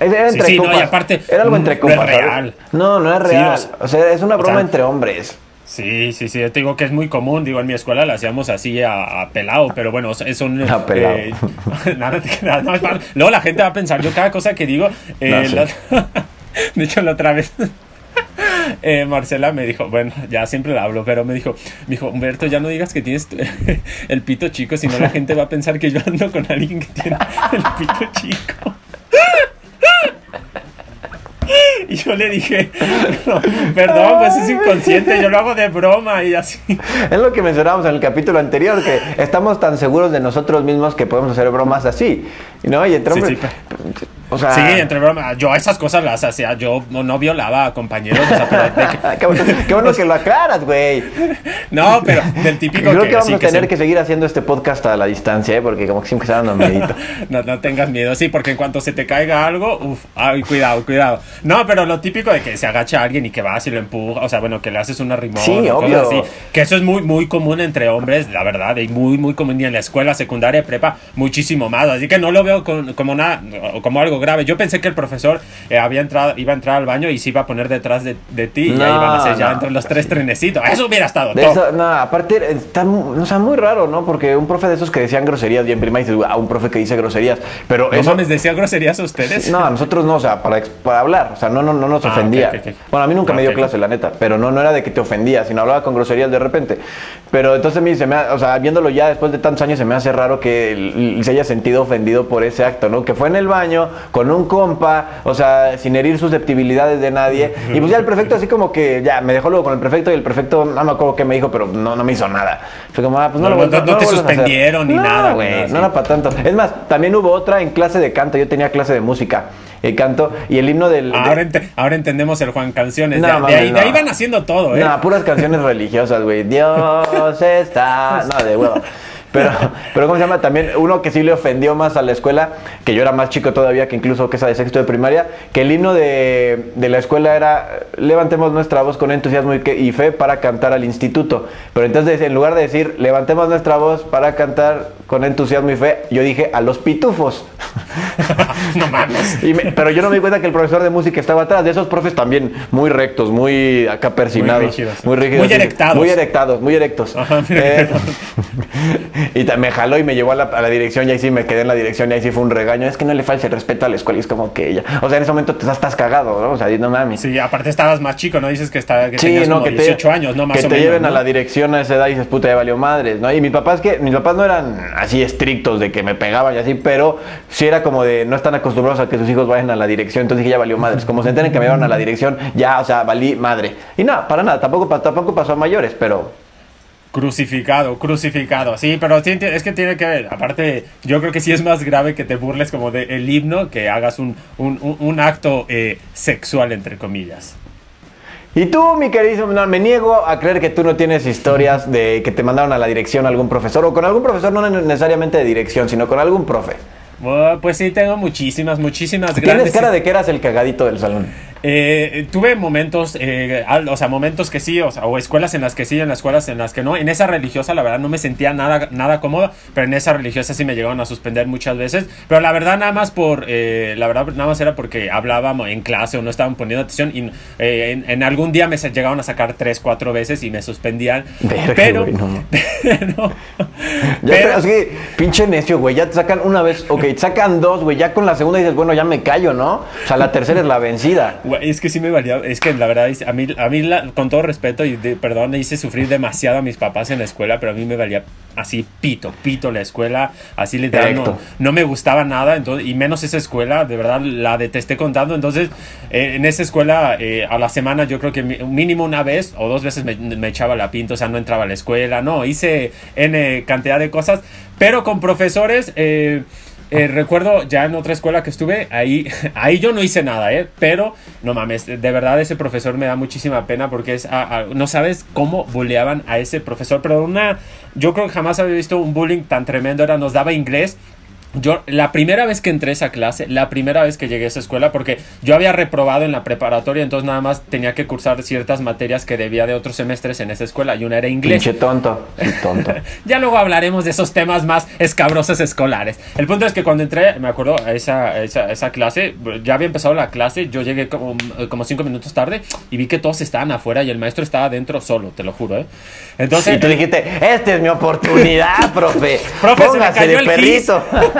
era Sí, entre sí, no, y compas. aparte, era algo mm, entre no compas. es ¿sabes? real. No, no es Sí, real. o sea, o sea, es una o broma sea, entre hombres. Sí, sí, sí, yo te digo que es muy común, digo, en mi escuela lo hacíamos así a, a pelado, pero bueno, es un... [laughs] A pelao. eh, [laughs] nada, no, es mal. Luego la gente va a pensar, yo cada cosa que digo, eh, No, sí. la- [laughs] de hecho la otra vez... eh, Marcela me dijo, bueno, ya siempre la hablo, pero me dijo, me dijo, Humberto, ya no digas que tienes [laughs] el pito chico, si no la gente va a pensar que yo ando con alguien que tiene el pito chico. [laughs] Y yo le dije, "No, perdón, pues es inconsciente, yo lo hago de broma y así. Es lo que mencionábamos en el capítulo anterior, que estamos tan seguros de nosotros mismos que podemos hacer bromas así. ¿No? Y entre Sí, sí, O sea. Sí, entre broma, yo esas cosas las hacía, yo no, no violaba a compañeros, o sea, pero de que- [laughs] qué, bueno, qué bueno que lo aclaras, güey. no, pero del típico Creo que, que vamos sí, a tener que seguir haciendo este podcast a la distancia, ¿eh? porque como que siempre está dando miedito. No, no tengas miedo, sí, porque en cuanto se te caiga algo, uff, ay, cuidado, cuidado. No, pero lo típico de que se agacha alguien y que vas y lo empuja, o sea, bueno, que le haces una rimón, Sí, o obvio. cosas así, que eso es muy, muy común entre hombres, la verdad, y muy, muy común y en la escuela, secundaria, prepa, muchísimo más, así que no lo veo con- como nada, como algo grave. Yo pensé que el profesor eh, había entrado, iba a entrar al baño y se iba a poner detrás de, de ti y ahí iban a hacer ya no. entre los tres trenecitos. Eso hubiera estado De eso, no, aparte, está mu- o sea, muy raro, ¿no? Porque un profe de esos que decían groserías, y en primaria dices, ah, un profe que dice groserías, pero ¿No eso... mames, decía groserías a ustedes? No, a nosotros no, o sea, para, hablar, o sea, no, no, no nos Ah, ofendía. Bueno, a mí nunca me dio clase, la neta, pero no, no era de que te ofendía, sino hablaba con groserías de repente. Pero entonces a mí se me, ha- o sea, viéndolo ya después de tantos años, se me hace raro que se haya sentido ofendido por ese acto, ¿no? Que fue en el baño, con un compa, o sea, sin herir susceptibilidades de nadie. Y pues ya el prefecto así como que, ya, me dejó luego con el prefecto y el prefecto, no me acuerdo qué me dijo, pero no, no me hizo nada. Fue como, ah, pues no, No, lo no, no te suspendieron ni nada, güey, no era para tanto. Es más, también hubo otra en clase de canto, yo tenía clase de música, eh, canto, y el himno del... de- Ahora, ente- ahora entendemos el Juan Canciones. No, de, ahí, de ahí van haciendo todo, ¿eh? No, puras canciones [laughs] religiosas, güey. Dios está. No, de huevo. Pero, pero ¿cómo se llama? También uno que sí le ofendió más a la escuela, que yo era más chico todavía que incluso que esa de sexto de primaria, que el himno de, de la escuela era levantemos nuestra voz con entusiasmo y, que- y fe para cantar al instituto. Pero entonces en lugar de decir levantemos nuestra voz para cantar con entusiasmo y fe, yo dije a los pitufos. [laughs] no mames. [laughs] Y me- pero yo no me di cuenta que el profesor de música estaba atrás. De esos profes también muy rectos, muy acá persinados. rígidos. Muy rígidos. Muy erectados. Muy erectados, muy erectos. Ajá, muy Eh, [laughs] Y me jaló y me llevó a la, dirección y ahí sí me quedé en la dirección y ahí sí fue un regaño. Es que no le falta el respeto a la escuela y es como que ella. O sea, en ese momento te estás cagado, ¿no? O sea, no mames. Sí, aparte estabas más chico, ¿no? Dices que, está, que tenías como 18 años, ¿no? Más que te lleven a la dirección a esa edad y dices, puta, ya valió madres, ¿no? Y mis papás que, mis papás no eran así estrictos de que me pegaban y así, pero sí era como de no están acostumbrados a que sus hijos vayan a la dirección. Entonces dije, ya valió madres. Como se enteren que me llevaron a la dirección, ya, o sea, valí madre. Y no, para nada, tampoco, tampoco pasó a mayores, pero Crucificado, crucificado. Sí, pero es que tiene que ver. Aparte, yo creo que sí es más grave que te burles como del himno que hagas un, un, acto eh, sexual, entre comillas. Y tú, mi querido, no, me niego a creer que tú no tienes historias de que te mandaron a la dirección algún profesor o con algún profesor, no necesariamente de dirección, sino con algún profe. pues sí, tengo muchísimas, muchísimas. Tienes cara de que eras el cagadito del salón. Eh, tuve momentos, eh, o sea, momentos que sí, o, sea, o escuelas en las que sí, en las escuelas en las que no. En esa religiosa, la verdad, no me sentía nada, nada cómoda, pero en esa religiosa sí me llegaron a suspender muchas veces. Pero la verdad, nada más por, eh, la verdad, nada más era porque hablábamos en clase o no estaban poniendo atención y eh, en, algún día me llegaron a sacar tres, cuatro veces y me suspendían. pero, no. [laughs] pero, [laughs] ya es que, pinche necio, güey, ya te sacan una vez, ok, te sacan dos, güey, ya con la segunda dices, bueno, ya me callo, ¿no? O sea, la tercera es la vencida es que sí me valía, es que la verdad, a mí, a mí con todo respeto y de, perdón, hice sufrir demasiado a mis papás en la escuela, pero a mí me valía así pito, pito la escuela, así literal, no, no, me gustaba nada, entonces, y menos esa escuela, de verdad la detesté contando, entonces eh, en esa escuela eh, a la semana yo creo que mínimo una vez o dos veces me, me, echaba la pinta, o sea, no entraba a la escuela, no, hice N cantidad de cosas, pero con profesores... Eh, eh, recuerdo ya en otra escuela que estuve, ahí, [laughs] ahí yo no hice nada, ¿eh? Pero, no mames, de verdad ese profesor me da muchísima pena porque es, no sabes cómo bulleaban a ese profesor, pero una, yo creo que jamás había visto un bullying tan tremendo, era, nos daba inglés yo, la primera vez que entré a esa clase, la primera vez que llegué a esa escuela, porque yo había reprobado en la preparatoria, entonces nada más tenía que cursar ciertas materias que debía de otros semestres en esa escuela, y una era inglés. Pinche tonto, tonto. [laughs] ya luego hablaremos de esos temas más escabrosos escolares. El punto es que cuando entré, me acuerdo, a esa, esa, esa clase, ya había empezado la clase, yo llegué como, como cinco minutos tarde y vi que todos estaban afuera y el maestro estaba adentro solo, te lo juro, ¿eh? Entonces... Y tú dijiste, esta es mi oportunidad, [laughs] profe. profe, se me cayó el perrito. [laughs]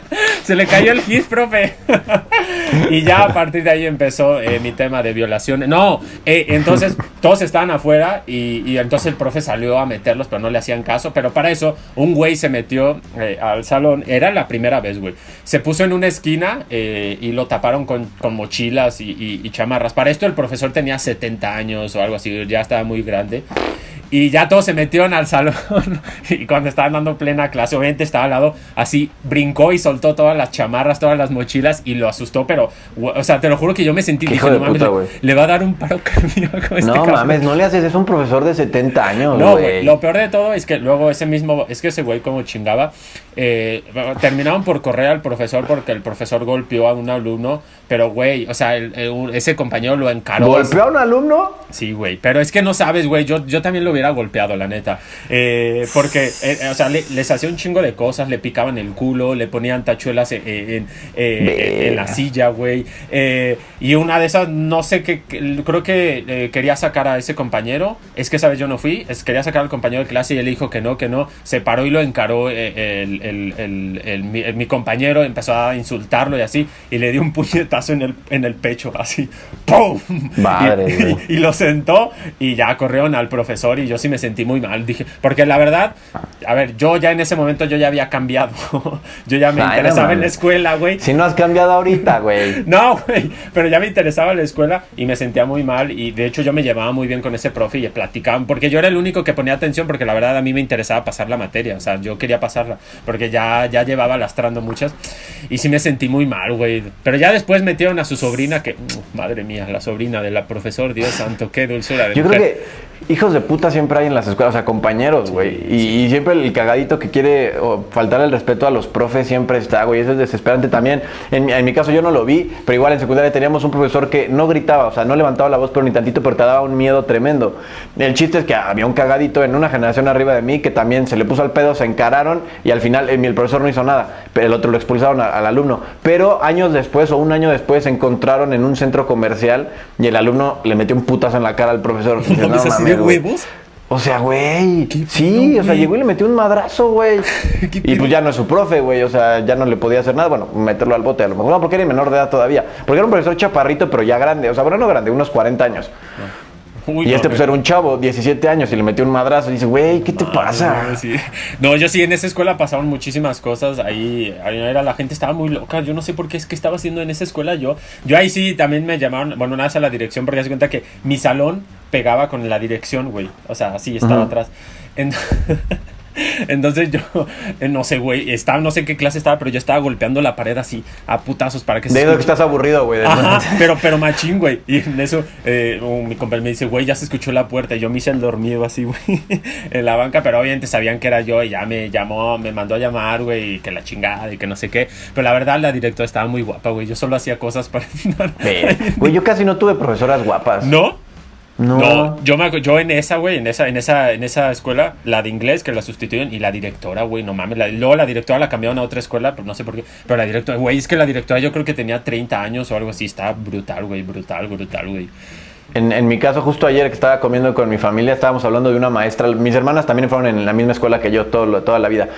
[laughs] Se le cayó el gis, profe. [laughs] y ya a partir de ahí empezó eh, mi tema de violaciones. No, eh, entonces [laughs] todos estaban afuera y, entonces el profe salió a meterlos, pero no le hacían caso. Pero para eso, un güey se metió eh, al salón. Era la primera vez, güey. Se puso en una esquina y lo taparon con, mochilas y, y chamarras. Para esto el profesor tenía 70 años o algo así, ya estaba muy grande. Y ya todos se metieron al salón. y cuando estaban dando plena clase, obviamente estaba al lado, así brincó y soltó todas las chamarras, todas las mochilas y lo asustó. Pero, o sea, te lo juro que yo me sentí. Hijo de puta, le, va a dar un paro [laughs] cardíaco. Este no mames, no le haces, es un profesor de 70 años. No, güey. Lo peor de todo es que luego ese mismo, es que ese güey como chingaba, eh, terminaron por correr al profesor porque el profesor golpeó a un alumno. Pero, güey, o sea, ese compañero lo encaró. ¿Golpeó a un alumno? Sí, güey. Pero es que no sabes, güey. Yo, yo también lo hubiera golpeado, la neta. Eh, porque, eh, o sea, les hacía un chingo de cosas, le picaban el culo, le ponían tachuelas en, en, la silla, güey. Eh, y una de esas, no sé qué, creo que quería sacar a ese compañero. Es que, ¿sabes? Yo no fui. Es, quería sacar al compañero de clase y él dijo que no, que no. Se paró y lo encaró el, el, mi, compañero, empezó a insultarlo y así. Y le dio un puñetazo en el, en el pecho, así. ¡Pum! Madre, y, y, lo sentó y ya corrieron al profesor y yo sí me sentí muy mal. Dije, porque la verdad, a ver, yo ya en ese momento yo ya había cambiado. [laughs] yo ya me interesaba en la escuela, güey. Si no has cambiado ahorita, güey. [laughs] no, güey, pero ya me interesaba la escuela y me sentía muy mal y de hecho yo me llevaba muy bien con ese profe y platicaban porque yo era el único que ponía atención porque la verdad a mí me interesaba pasar la materia, o sea, yo quería pasarla porque ya ya llevaba lastrando muchas y sí me sentí muy mal, güey. Pero ya después metieron a su sobrina que madre mía, la sobrina de la profesor, Dios santo, qué dulzura de Yo creo que hijos de puta siempre hay en las escuelas, o sea, compañeros, güey. y, siempre el cagadito que quiere faltar el respeto a los profes siempre está, güey. Eso es desesperante también. En mi, en mi, caso yo no lo vi, pero igual en secundaria teníamos un profesor que no gritaba, o sea, no levantaba la voz, pero ni tantito, pero te daba un miedo tremendo. El chiste es que había un cagadito en una generación arriba de mí que también se le puso al pedo, se encararon y al final el, profesor no hizo nada, pero el otro lo expulsaron al alumno. Pero años después o un año después se encontraron en un centro comercial y el alumno le metió un putazo en la cara al profesor. [laughs] huevos? O sea, güey. Sí, o sea, llegó y le metió un madrazo, güey. [laughs] y pues ya no es su profe, güey. O sea, ya no le podía hacer nada. Bueno, meterlo al bote a lo mejor. No, porque era menor de edad todavía. Porque era un profesor chaparrito, pero ya grande. O sea, bueno, no grande, unos 40 años. [laughs] y este pues era un chavo, 17 años, y le metió un madrazo. Y dice, güey, ¿qué te pasa? No, yo sí, en esa escuela pasaron muchísimas cosas. Ahí, ahí, era, la gente estaba muy loca. Yo no sé por qué es que estaba haciendo en esa escuela yo. Yo ahí sí también me llamaron, bueno, una vez a la dirección, porque se cuenta que mi salón pegaba con la dirección, güey. O sea, así estaba atrás. Entonces [laughs] yo, eh, no sé, güey, estaba, no sé qué clase estaba, pero yo estaba golpeando la pared así a putazos para que se. De que estás aburrido, güey. [laughs] pero, pero machín, güey. Y en eso, eh, mi compañero me dice, güey, ya se escuchó la puerta. Y yo me hice el dormido así, güey, [laughs] en la banca, pero obviamente sabían que era yo y ya me llamó, me mandó a llamar, güey, y que la chingada y que no sé qué. Pero la verdad, la directora estaba muy guapa, güey. Yo solo hacía cosas para. [laughs] Güey, yo casi no tuve profesoras guapas. ¿No? No. yo, me, yo en esa, güey, en esa, en, esa, en esa escuela, la de inglés que la sustituyen y la directora, güey, no mames. luego la directora la cambiaron a otra escuela, pero no sé por qué. Pero la directora, güey, es que la directora yo creo que tenía 30 años o algo así. Está brutal, güey, brutal, brutal, güey. En, mi caso, justo ayer que estaba comiendo con mi familia, estábamos hablando de una maestra. Mis hermanas también fueron en la misma escuela que yo todo, toda la vida.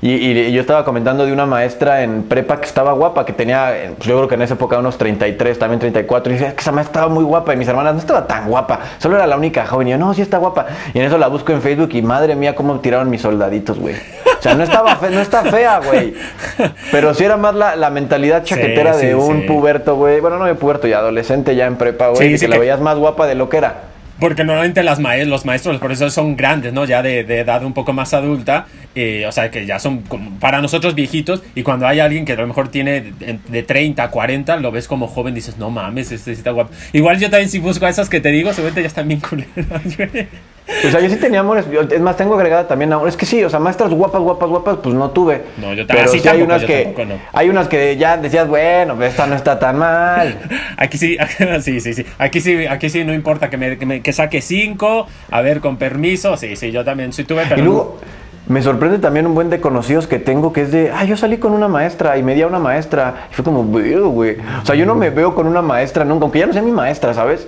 Y, yo estaba comentando de una maestra en prepa que estaba guapa, que tenía, pues yo creo que en esa época unos 33, también 34. Y decía, que esa maestra estaba muy guapa. Y mis hermanas, no estaba tan guapa, solo era la única joven. Y yo, no, sí está guapa. Y en eso la busco en Facebook y madre mía, cómo tiraron mis soldaditos, güey. O sea, no estaba fe, no está fea, güey. Pero sí era más la, la mentalidad chaquetera de un puberto, güey. Bueno, no de puberto, ya adolescente, ya en prepa, güey. que, la veías más guapa de lo que era. Porque normalmente las los maestros, los profesores son grandes, ¿no? Ya de, edad un poco más adulta. Eh, o sea, que ya son para nosotros viejitos. Y cuando hay alguien que a lo mejor tiene de, 30 a 40, lo ves como joven, dices, no mames, este está guapo. Igual yo también si busco a esas que te digo, seguramente ya están bien culeras, O sea, yo sí tenía amores. es más, tengo agregada también amores. Es que sí, o sea, maestras guapas, guapas, guapas, pues no tuve. No, yo también. Pero sí, hay unas que. Hay unas que ya decías, bueno, pues esta no está tan mal. [laughs] aquí sí, [laughs] sí, sí, sí. Aquí sí, aquí sí no importa que me, que, saque cinco. A ver, con permiso. Sí, sí, yo también sí tuve, pero. Y luego, me sorprende también un buen de conocidos que tengo que es de, ah, yo salí con una maestra y me di a una maestra. Y fue como, güey. O sea, yo no me veo con una maestra nunca, aunque ya no sea mi maestra, ¿sabes?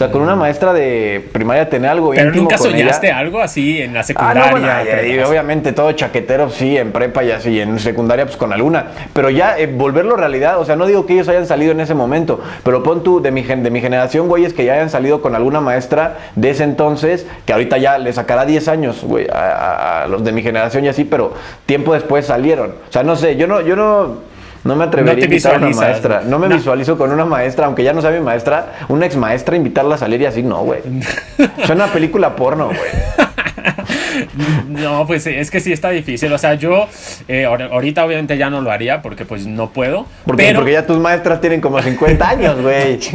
O sea, con una maestra de primaria tener algo Pero nunca soñaste algo así en la secundaria. Ah, no, y, obviamente todo chaquetero, sí, en prepa y así, en secundaria pues con alguna. Pero ya eh, volverlo realidad, o sea, no digo que ellos hayan salido en ese momento, pero pon tú de mi, de mi generación, güeyes, que ya hayan salido con alguna maestra de ese entonces, que ahorita ya le sacará 10 años, güey, a, a, los de mi generación y así, pero tiempo después salieron. O sea, no sé, yo no, yo no no me atrevería a invitar a una maestra. No me visualizo con una maestra, aunque ya no sea mi maestra, una ex maestra invitarla a salir y así, no, güey. [laughs] Suena una película porno, güey. [laughs] no, pues es que sí está difícil. O sea, yo eh, ahorita obviamente ya no lo haría porque pues no puedo. Porque, porque ya tus maestras tienen como 50 años, güey. [laughs]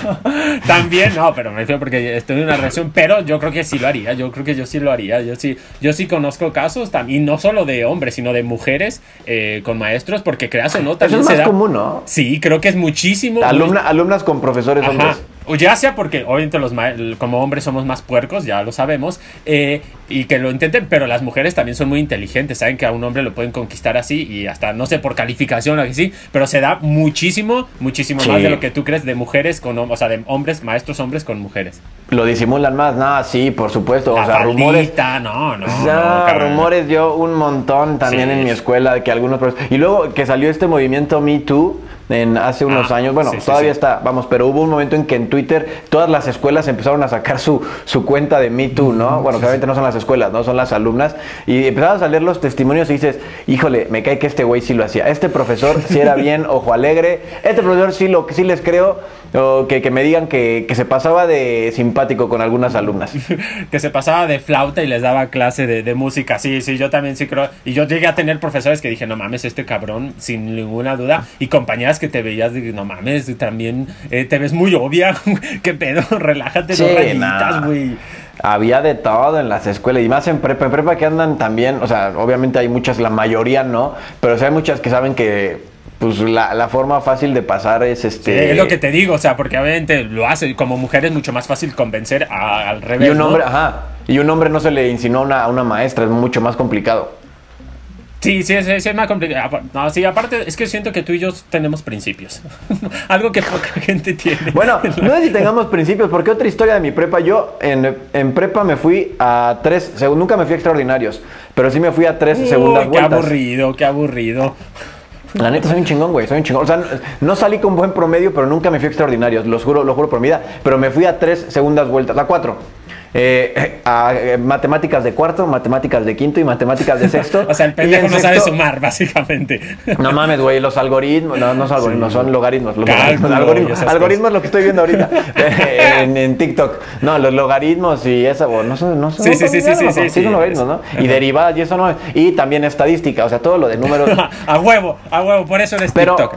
[laughs] también, no, pero me refiero porque estoy en una relación. Pero yo creo que sí lo haría. Yo creo que yo sí lo haría. Yo sí, yo sí conozco casos también, no solo de hombres, sino de mujeres eh, con maestros, porque creas o no, también Eso es más común, ¿no? Sí, creo que es muchísimo. alumnas con profesores hombres. O ya sea porque obviamente los como hombres somos más puercos, ya lo sabemos, eh, y que lo intenten, pero las mujeres también son muy inteligentes, saben que a un hombre lo pueden conquistar así y hasta, no sé, por calificación o así, pero se da muchísimo, muchísimo más de lo que tú crees de mujeres con, o sea, de hombres, maestros hombres con mujeres. Lo disimulan más, nada, sí, por supuesto, o sea, rumores. No, no, no, rumores yo un montón también en mi escuela que algunos... Y luego que salió este movimiento Me Too, en hace unos ah, años. Bueno, todavía está, vamos, pero hubo un momento en que en Twitter todas las escuelas empezaron a sacar su, su cuenta de Me Too, ¿no? Bueno, claramente no son las escuelas, ¿no? Son las alumnas. Y empezabas a leer los testimonios y dices, híjole, me cae que este güey sí lo hacía. Este profesor sí era bien, [laughs] ojo alegre. Este profesor sí, lo, sí les creo o que, que me digan que, que, se pasaba de simpático con algunas alumnas. [laughs] que se pasaba de flauta y les daba clase de, de, música. Sí, sí, yo también sí creo. Y yo llegué a tener profesores que dije, no mames, este cabrón, sin ninguna duda. Y compañeras que te veías, de, no mames, también eh, te ves muy obvia. [laughs] ¿Qué pedo? [laughs] Relájate, no rayitas, güey. Había de todo en las escuelas y más en prepa. En prepa que andan también, o sea, obviamente hay muchas, la mayoría no, pero hay muchas que saben que pues la, la, forma fácil de pasar es este. es lo que te digo, o sea, porque obviamente lo hace. Como mujer es mucho más fácil convencer al revés. Y un hombre, ajá. Y un hombre no se le insinuó a una, una maestra, es mucho más complicado. Sí, sí, sí, sí, es más complicado. No, sí, aparte, es que siento que tú y yo tenemos principios. [laughs] Algo que poca gente tiene. Bueno, [laughs] no sé si tengamos principios, porque otra historia de mi prepa, yo en, en prepa me fui a tres, nunca me fui a extraordinarios, pero sí me fui a tres segundas vueltas. Qué aburrido, qué aburrido. La neta, soy un chingón, güey, soy un chingón. O sea, no salí con buen promedio, pero nunca me fui a extraordinarios, lo juro, lo juro por mi vida. Pero me fui a tres segundas vueltas, a cuatro. Eh, a, eh, matemáticas de cuarto, matemáticas de quinto y matemáticas de sexto. [laughs] o sea, el pendejo no sabe sumar, básicamente. No mames, güey, los algoritmos, no, no son algoritmos, son logaritmos. Los algoritmos, algoritmos es lo que estoy viendo ahorita [laughs] en, TikTok. No, los logaritmos y eso, no son, no son, sí, sí, sí, sí, sí, sí, son logaritmos, ¿no? Y derivadas y eso no. Y también estadística, o sea, todo lo de números. [laughs] a huevo, a huevo, por eso eres pero, TikTok.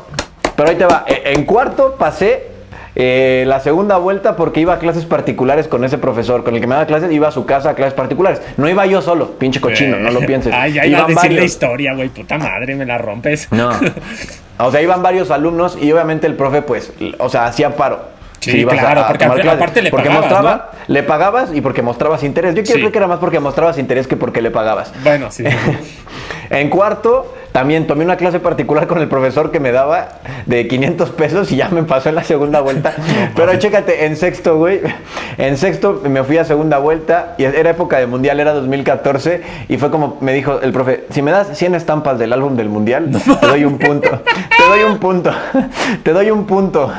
Pero ahí te va, e, en cuarto pasé eh, la segunda vuelta porque iba a clases particulares con ese profesor, con el que me daba clases, iba a su casa a clases particulares. No iba yo solo, pinche cochino, no lo pienses. [laughs] Ay, ya iba a decir la historia, güey, puta madre, me la rompes. [laughs] No. O sea, iban varios alumnos y obviamente el profe, pues, o sea, hacía paro. Sí, claro, porque aparte le porque pagabas, mostraba, Le pagabas y porque mostrabas interés. Yo creo que era más porque mostrabas interés que porque le pagabas. Bueno, sí. [laughs] en cuarto, también tomé una clase particular con el profesor que me daba de 500 pesos y ya me pasó en la segunda vuelta. [laughs] Pero chécate, en sexto, güey, en sexto me fui a segunda vuelta y era época de mundial, era 2014 y fue como me dijo el profe, si me das 100 estampas del álbum del mundial, te doy un punto. Te doy un punto. [laughs] Te doy un punto.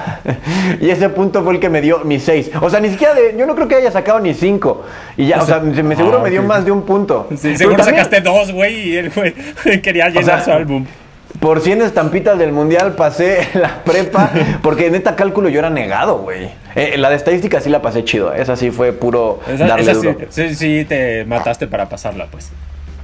Y ese punto fue el que me dio mis 6. O sea, ni siquiera de, yo no creo que haya sacado ni 5. Y ya, o sea, [laughs] me seguro ah, me dio más de un punto. Sí, seguro sacaste dos, güey, y él güey quería llenar álbum. Por 100 estampitas del mundial pasé [laughs] la prepa, porque neta cálculo yo era negado, güey. Eh, la de estadística sí la pasé chido, esa sí fue puro darle duro. sí, sí, te mataste para pasarla, pues.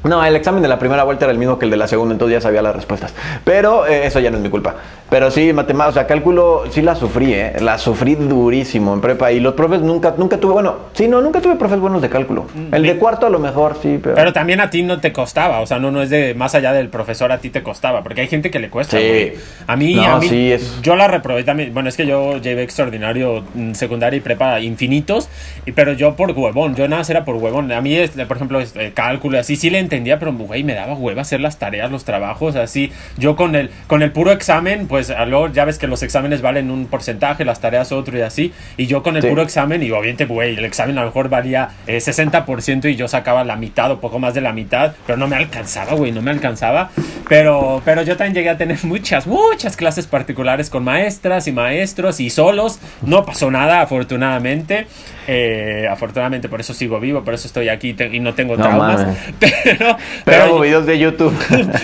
No, el examen de la primera vuelta era el mismo que el de la segunda, entonces ya sabía las respuestas. Pero eh, eso ya no es mi culpa. Pero sí, matemáticas, o sea, cálculo sí la sufrí, ¿eh? La sufrí durísimo en prepa. Y los profes nunca, nunca tuve, bueno, sí, no, nunca tuve profes buenos de cálculo. Mm, el de cuarto a lo mejor sí, pero. Pero también a ti no te costaba, o sea, no, no es de más allá del profesor, a ti te costaba, porque hay gente que le cuesta. Sí. A mí, a mí sí, es... yo la reprobé también. Bueno, es que yo llevé extraordinario mm, secundaria y prepa infinitos, pero yo por huevón, yo nada más era por huevón. A mí, por ejemplo, este, cálculo, así sí le entendía, pero güey, me daba hueva hacer las tareas, los trabajos, así. Yo con el, con el puro examen, pues luego ya ves que los exámenes valen un porcentaje, las tareas otro y así. Y yo con el puro examen, y obviamente, güey, el examen a lo mejor valía 60% eh, y yo sacaba la mitad o poco más de la mitad, pero no me alcanzaba, güey, no me alcanzaba. Pero, pero yo también llegué a tener muchas, muchas clases particulares con maestras y maestros y solos. No pasó nada, afortunadamente. Eh, afortunadamente, por eso sigo vivo, por eso estoy aquí y no tengo traumas. Pero, [laughs] [laughs] pero, hago videos de YouTube.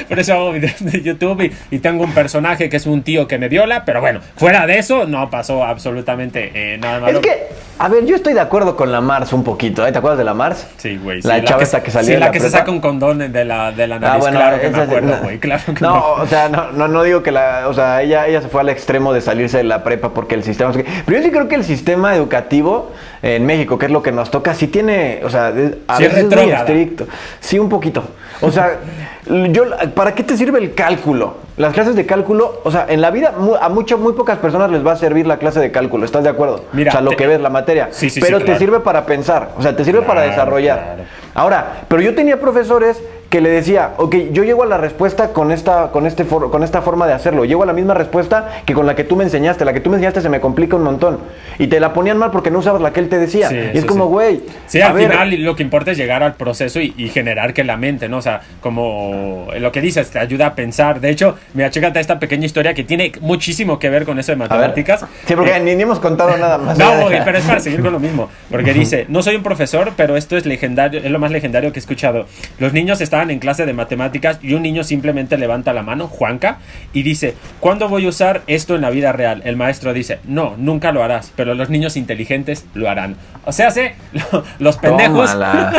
[laughs] por eso hago videos de YouTube y, tengo un personaje que es un tío que me viola, pero bueno, fuera de eso no pasó absolutamente eh, nada malo. Es que, a ver, yo estoy de acuerdo con la Mars un poquito. ¿eh? ¿Te acuerdas de la Mars? Sí, güey. La chava esta que salía. Sí, la, que se saca un condón de la, de la ah, nariz. claro que me acuerdo, güey. Claro que no, no, o sea, no, no, no, digo que la. O sea, ella, ella se fue al extremo de salirse de la prepa porque el sistema. Pero yo sí creo que el sistema educativo en México, que es lo que nos toca, sí tiene, o sea, a veces es muy estricto. Sí, un poquito. O sea, [laughs] yo, ¿para qué te sirve el cálculo? Las clases de cálculo, o sea, en la vida a muchas, muy pocas personas les va a servir la clase de cálculo, ¿estás de acuerdo? Mira, o sea, lo que ves, la materia. Sí, sí, pero te sirve para pensar, o sea, te sirve para desarrollar. Ahora, pero yo tenía profesores que le decía, ok, yo llego a la respuesta con esta, con, este con esta forma de hacerlo, llego a la misma respuesta que con la que tú me enseñaste, la que tú me enseñaste se me complica un montón. Y te la ponían mal porque no usabas la que él te decía. y es como, güey. Sí, al final lo que importa es llegar al proceso y, generar que la mente, ¿no? O sea, como lo que dices, te ayuda a pensar. De hecho, mira, chécate esta pequeña historia que tiene muchísimo que ver con eso de matemáticas. Sí, porque ni, hemos contado nada más. No, pero es para seguir con lo mismo. Porque dice, no soy un profesor, pero esto es legendario, es lo más legendario que he escuchado. Los niños estaban en clase de matemáticas y un niño simplemente levanta la mano, Juanca, y dice, ¿cuándo voy a usar esto en la vida real? El maestro dice, no, nunca lo harás, pero los niños inteligentes lo harán. O sea, sé, [laughs] los pendejos,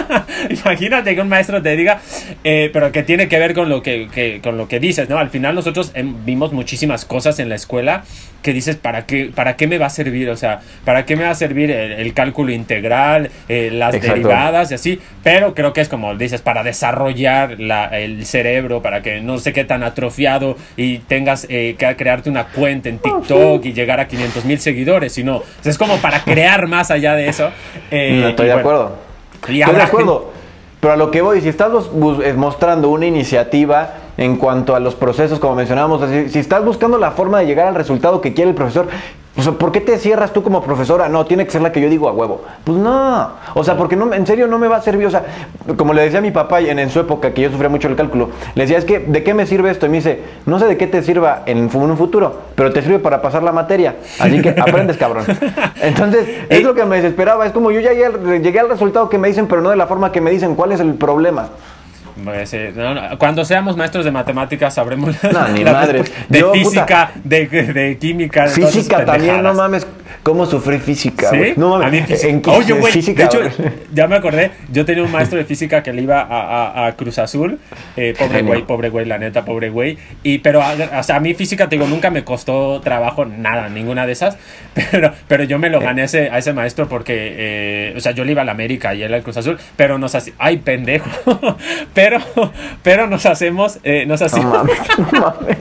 [laughs] imagínate que un maestro te diga, eh, pero que tiene que ver con lo que, con lo que dices, ¿no? Al final nosotros em, vimos muchísimas cosas en la escuela que dices, ¿para qué, ¿para qué me va a servir? O sea, ¿para qué me va a servir el, cálculo integral, eh, las derivadas y así? Pero creo que es como dices, para desarrollar el cerebro, para que no se quede tan atrofiado y tengas eh, que crearte una cuenta en TikTok y llegar a 500 mil seguidores, sino es como para crear más allá de eso. Eh, no, estoy de acuerdo. estoy de acuerdo. Pero a lo que voy, si estás mostrando una iniciativa en cuanto a los procesos, como mencionábamos, así, si estás buscando la forma de llegar al resultado que quiere el profesor, o sea, ¿por qué te cierras tú como profesora? No, tiene que ser la que yo digo a huevo. Pues no. O sea, porque no, en serio no me va a servir. O sea, como le decía a mi papá en, en su época, que yo sufría mucho el cálculo, le decía, es que, ¿de qué me sirve esto? Y me dice, no sé de qué te sirva en, un futuro, pero te sirve para pasar la materia. Así que aprendes, cabrón. [laughs] Entonces, es lo que me desesperaba. Es como yo ya llegué al, llegué al resultado que me dicen, pero no de la forma que me dicen. ¿Cuál es el problema? Pues, eh, no, no, Cuando seamos maestros de matemáticas sabremos No, [laughs] ni la respu- de Yo, física, de, de química, de todas esas Física también, no mames. ¿Cómo sufrí física? ¿Sí? No A mames. mí física- En Oye, güey, física, de hecho, ya me acordé, yo tenía un maestro de [laughs] física que le iba a, a- a Cruz Azul, eh, pobre güey, pobre güey, la neta, pobre güey, y pero, a, o sea, a mí física, te digo, nunca me costó trabajo, nada, ninguna de esas, [laughs] pero, pero yo me lo gané a ese, a ese maestro porque, eh, o sea, yo le iba a la América y él al Cruz Azul, pero nos hacía, ay, pendejo, [laughs] pero, pero nos hacemos, eh, nos No hacíamos, mames, no mames.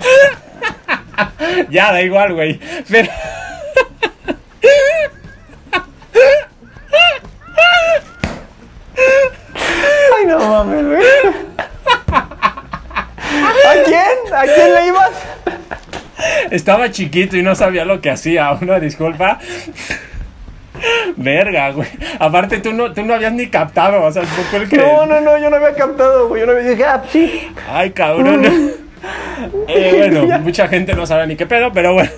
ya, da igual, güey, pero... Ay, no mames, güey. ¿A quién? ¿A quién le ibas? Estaba chiquito y no sabía lo que hacía. Una disculpa. Verga, güey. Aparte, tú no, tú no habías ni captado. O sea, fue el que. No, no, no, yo no había captado, güey. Yo no había dije, ah, sí. Ay, cabrón. Eh, bueno, [laughs] mucha gente no sabe ni qué pedo, pero bueno.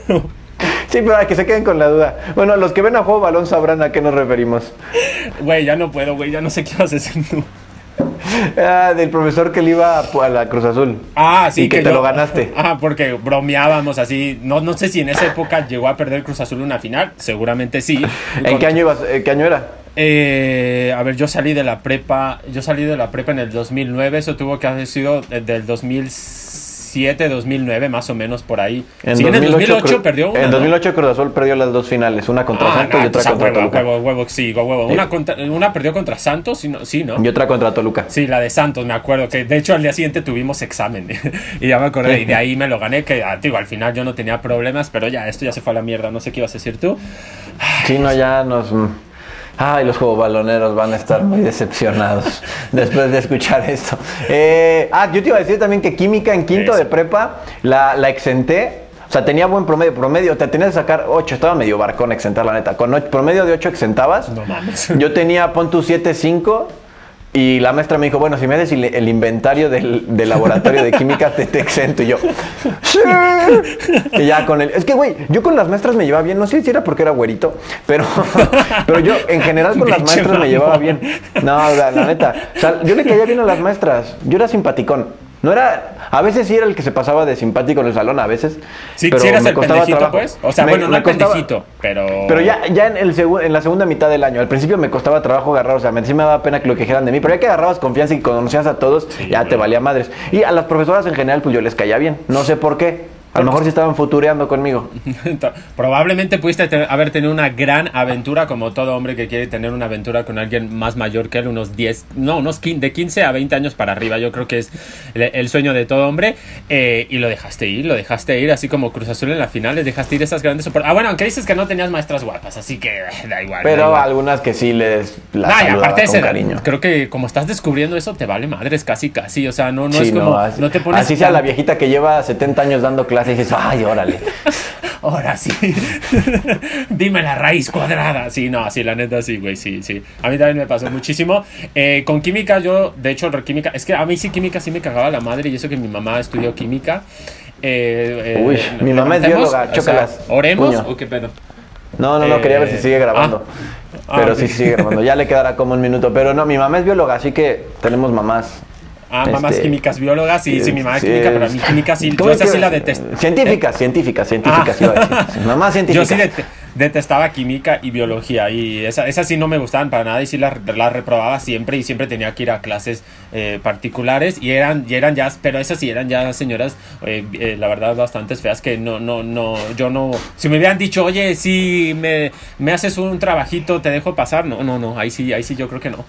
Sí, pero a que se queden con la duda. Bueno, los que ven a juego balón sabrán a qué nos referimos. Güey, ya no puedo, güey. Ya no sé qué vas a hacer tú. Ah, del profesor que le iba a, la Cruz Azul. Ah, sí. Y que te lo ganaste. [laughs] Ah, porque bromeábamos así. No, no sé si en esa época llegó a perder Cruz Azul una final. Seguramente sí. [laughs] ¿En qué año ibas? ¿En qué año era? Eh, a ver, yo salí de la prepa, yo salí de la prepa en el 2009, eso tuvo que haber sido de- del 2007, 2009, más o menos por ahí. sí, en el 2008 Cruz- perdió una, En ¿no? 2008 Cruz Azul perdió las dos finales, una contra Ah, Santos no, y otra contra huevo, Toluca. huevo, huevo, sí, huevo. Una, contra- una perdió contra Santos, sí, no, sí, ¿no? Y otra contra Toluca. Sí, la de Santos, me acuerdo que de hecho al día siguiente tuvimos examen [laughs] y ya me acordé y de ahí me lo gané que ah, digo, al final yo no tenía problemas, pero ya esto ya se fue a la mierda, no sé qué ibas a decir tú. Sí, no, ya nos. Ay, los juegos baloneros van a estar muy decepcionados [laughs] después de escuchar esto. Eh, ah, yo te iba a decir también que química en quinto Eso. de prepa la, la exenté. O sea, tenía buen promedio. Promedio, te tenías que sacar 8. Estaba medio barcón exentar, la neta. Con promedio de 8 exentabas. No mames. Yo tenía, pon tu 7, 5. Y la maestra me dijo, bueno, si me haces el, inventario del, del laboratorio de química, te, te exento. Y yo, ¡sí! Y ya con el... Es que, güey, yo con las maestras me llevaba bien. No sé si era porque era güerito, pero, [laughs] pero yo en general con las maestras me llevaba bien. No, la, la neta. O sea, yo le caía bien a las maestras. Yo era simpaticón. No era... A veces sí era el que se pasaba de simpático en el salón, a veces. Sí, pero sí eras me el costaba pendejito, trabajo. pues. O sea, Me- bueno, no el pendejito, pero. pero ya, ya en, el en la segunda mitad del año, al principio me costaba trabajo agarrar, o sea, me, sí me daba pena que lo que dijeran de mí, pero ya que agarrabas confianza y conocías a todos, ya te valía madres. Y a las profesoras en general, pues yo les caía bien, no sé por qué. A lo mejor sí estaban futureando conmigo. [laughs] Probablemente pudiste te- haber tenido una gran aventura, como todo hombre que quiere tener una aventura con alguien más mayor que él, unos 10, no, unos 15, de 15 a 20 años para arriba. Yo creo que es el, el sueño de todo hombre. eh, y lo dejaste ir, lo dejaste ir, así como Cruz Azul en la final, les dejaste ir esas grandes Ah, bueno, aunque dices que no tenías maestras guapas, así que eh, da igual. da Pero igual. algunas que sí les las Nah, aparte con ese- cariño. creo que como estás descubriendo eso, te vale madres casi, casi. O sea, no, no Sí, es como. así, no te pones. así sea la viejita que lleva 70 años dando clases y dices, ay, órale. [laughs] Ahora sí. [laughs] Dime la raíz cuadrada. Sí, no, sí, la neta sí, güey, sí, sí. A mí también me pasó muchísimo. Eh, con química, yo, de hecho, química, es que a mí sí química sí me cagaba la madre y eso que mi mamá estudió química. Eh, eh, Uy, mi mamá es bióloga, o sea, chócalas, ¿Oremos puño. o qué pedo? No, no, no, quería ver si sigue grabando. ah, pero ah, sí sigue grabando. Ya le quedará como un minuto. Pero no, mi mamá es bióloga, así que tenemos mamás. Ah, mamás Este, químicas, biólogas, sí, sí, mi mamá es química, pero a mí química sí, ¿Cómo yo es esa sí la detesto. Científicas, científicas, científicas, Ah. iba a decir. Sí, Mamá científica. Yo sí det- detestaba química y biología y esas esa sí no me gustaban para nada y sí las las reprobaba siempre y siempre tenía que ir a clases eh, particulares y eran, y eran ya, pero esas sí eran ya señoras, eh, eh, la verdad, bastante feas que no, no, no, yo no, si me hubieran dicho, oye, si me, me haces un trabajito, te dejo pasar, no, no, no, ahí sí, ahí sí yo creo que no.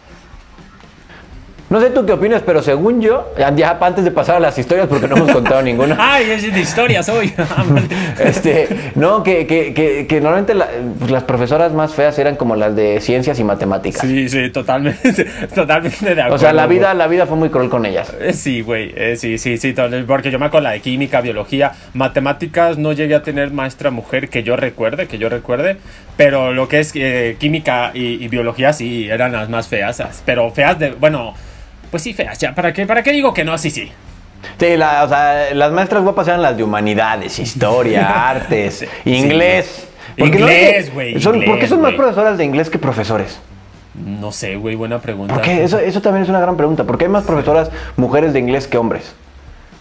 No sé tú qué opinas, pero según yo, ya antes de pasar a las historias, porque no hemos contado ninguna. [laughs] Ay, es de historias hoy. [laughs] este, no, que, que, que, que normalmente pues, las profesoras más feas eran como las de ciencias y matemáticas. Sí, sí, totalmente, [laughs] totalmente de acuerdo. O sea, la vida, la vida fue muy cruel con ellas. Eh, sí, güey, eh, sí, sí, sí, porque yo me acuerdo la de química, biología, matemáticas, no llegué a tener maestra mujer que yo recuerde, que yo recuerde, pero lo que es eh, química y, y biología sí eran las más feas, pero feas de, bueno pues sí, feas, ya. ¿Para qué, ¿Para qué digo que no? Sí, sí. Sí, la, o sea, las maestras guapas eran las de humanidades, historia, [laughs] artes, inglés. Inglés, güey. ¿Por qué son más profesoras de inglés que profesores? No sé, güey, buena pregunta. Porque eso, eso también es una gran pregunta. ¿Por qué hay más profesoras mujeres de inglés que hombres?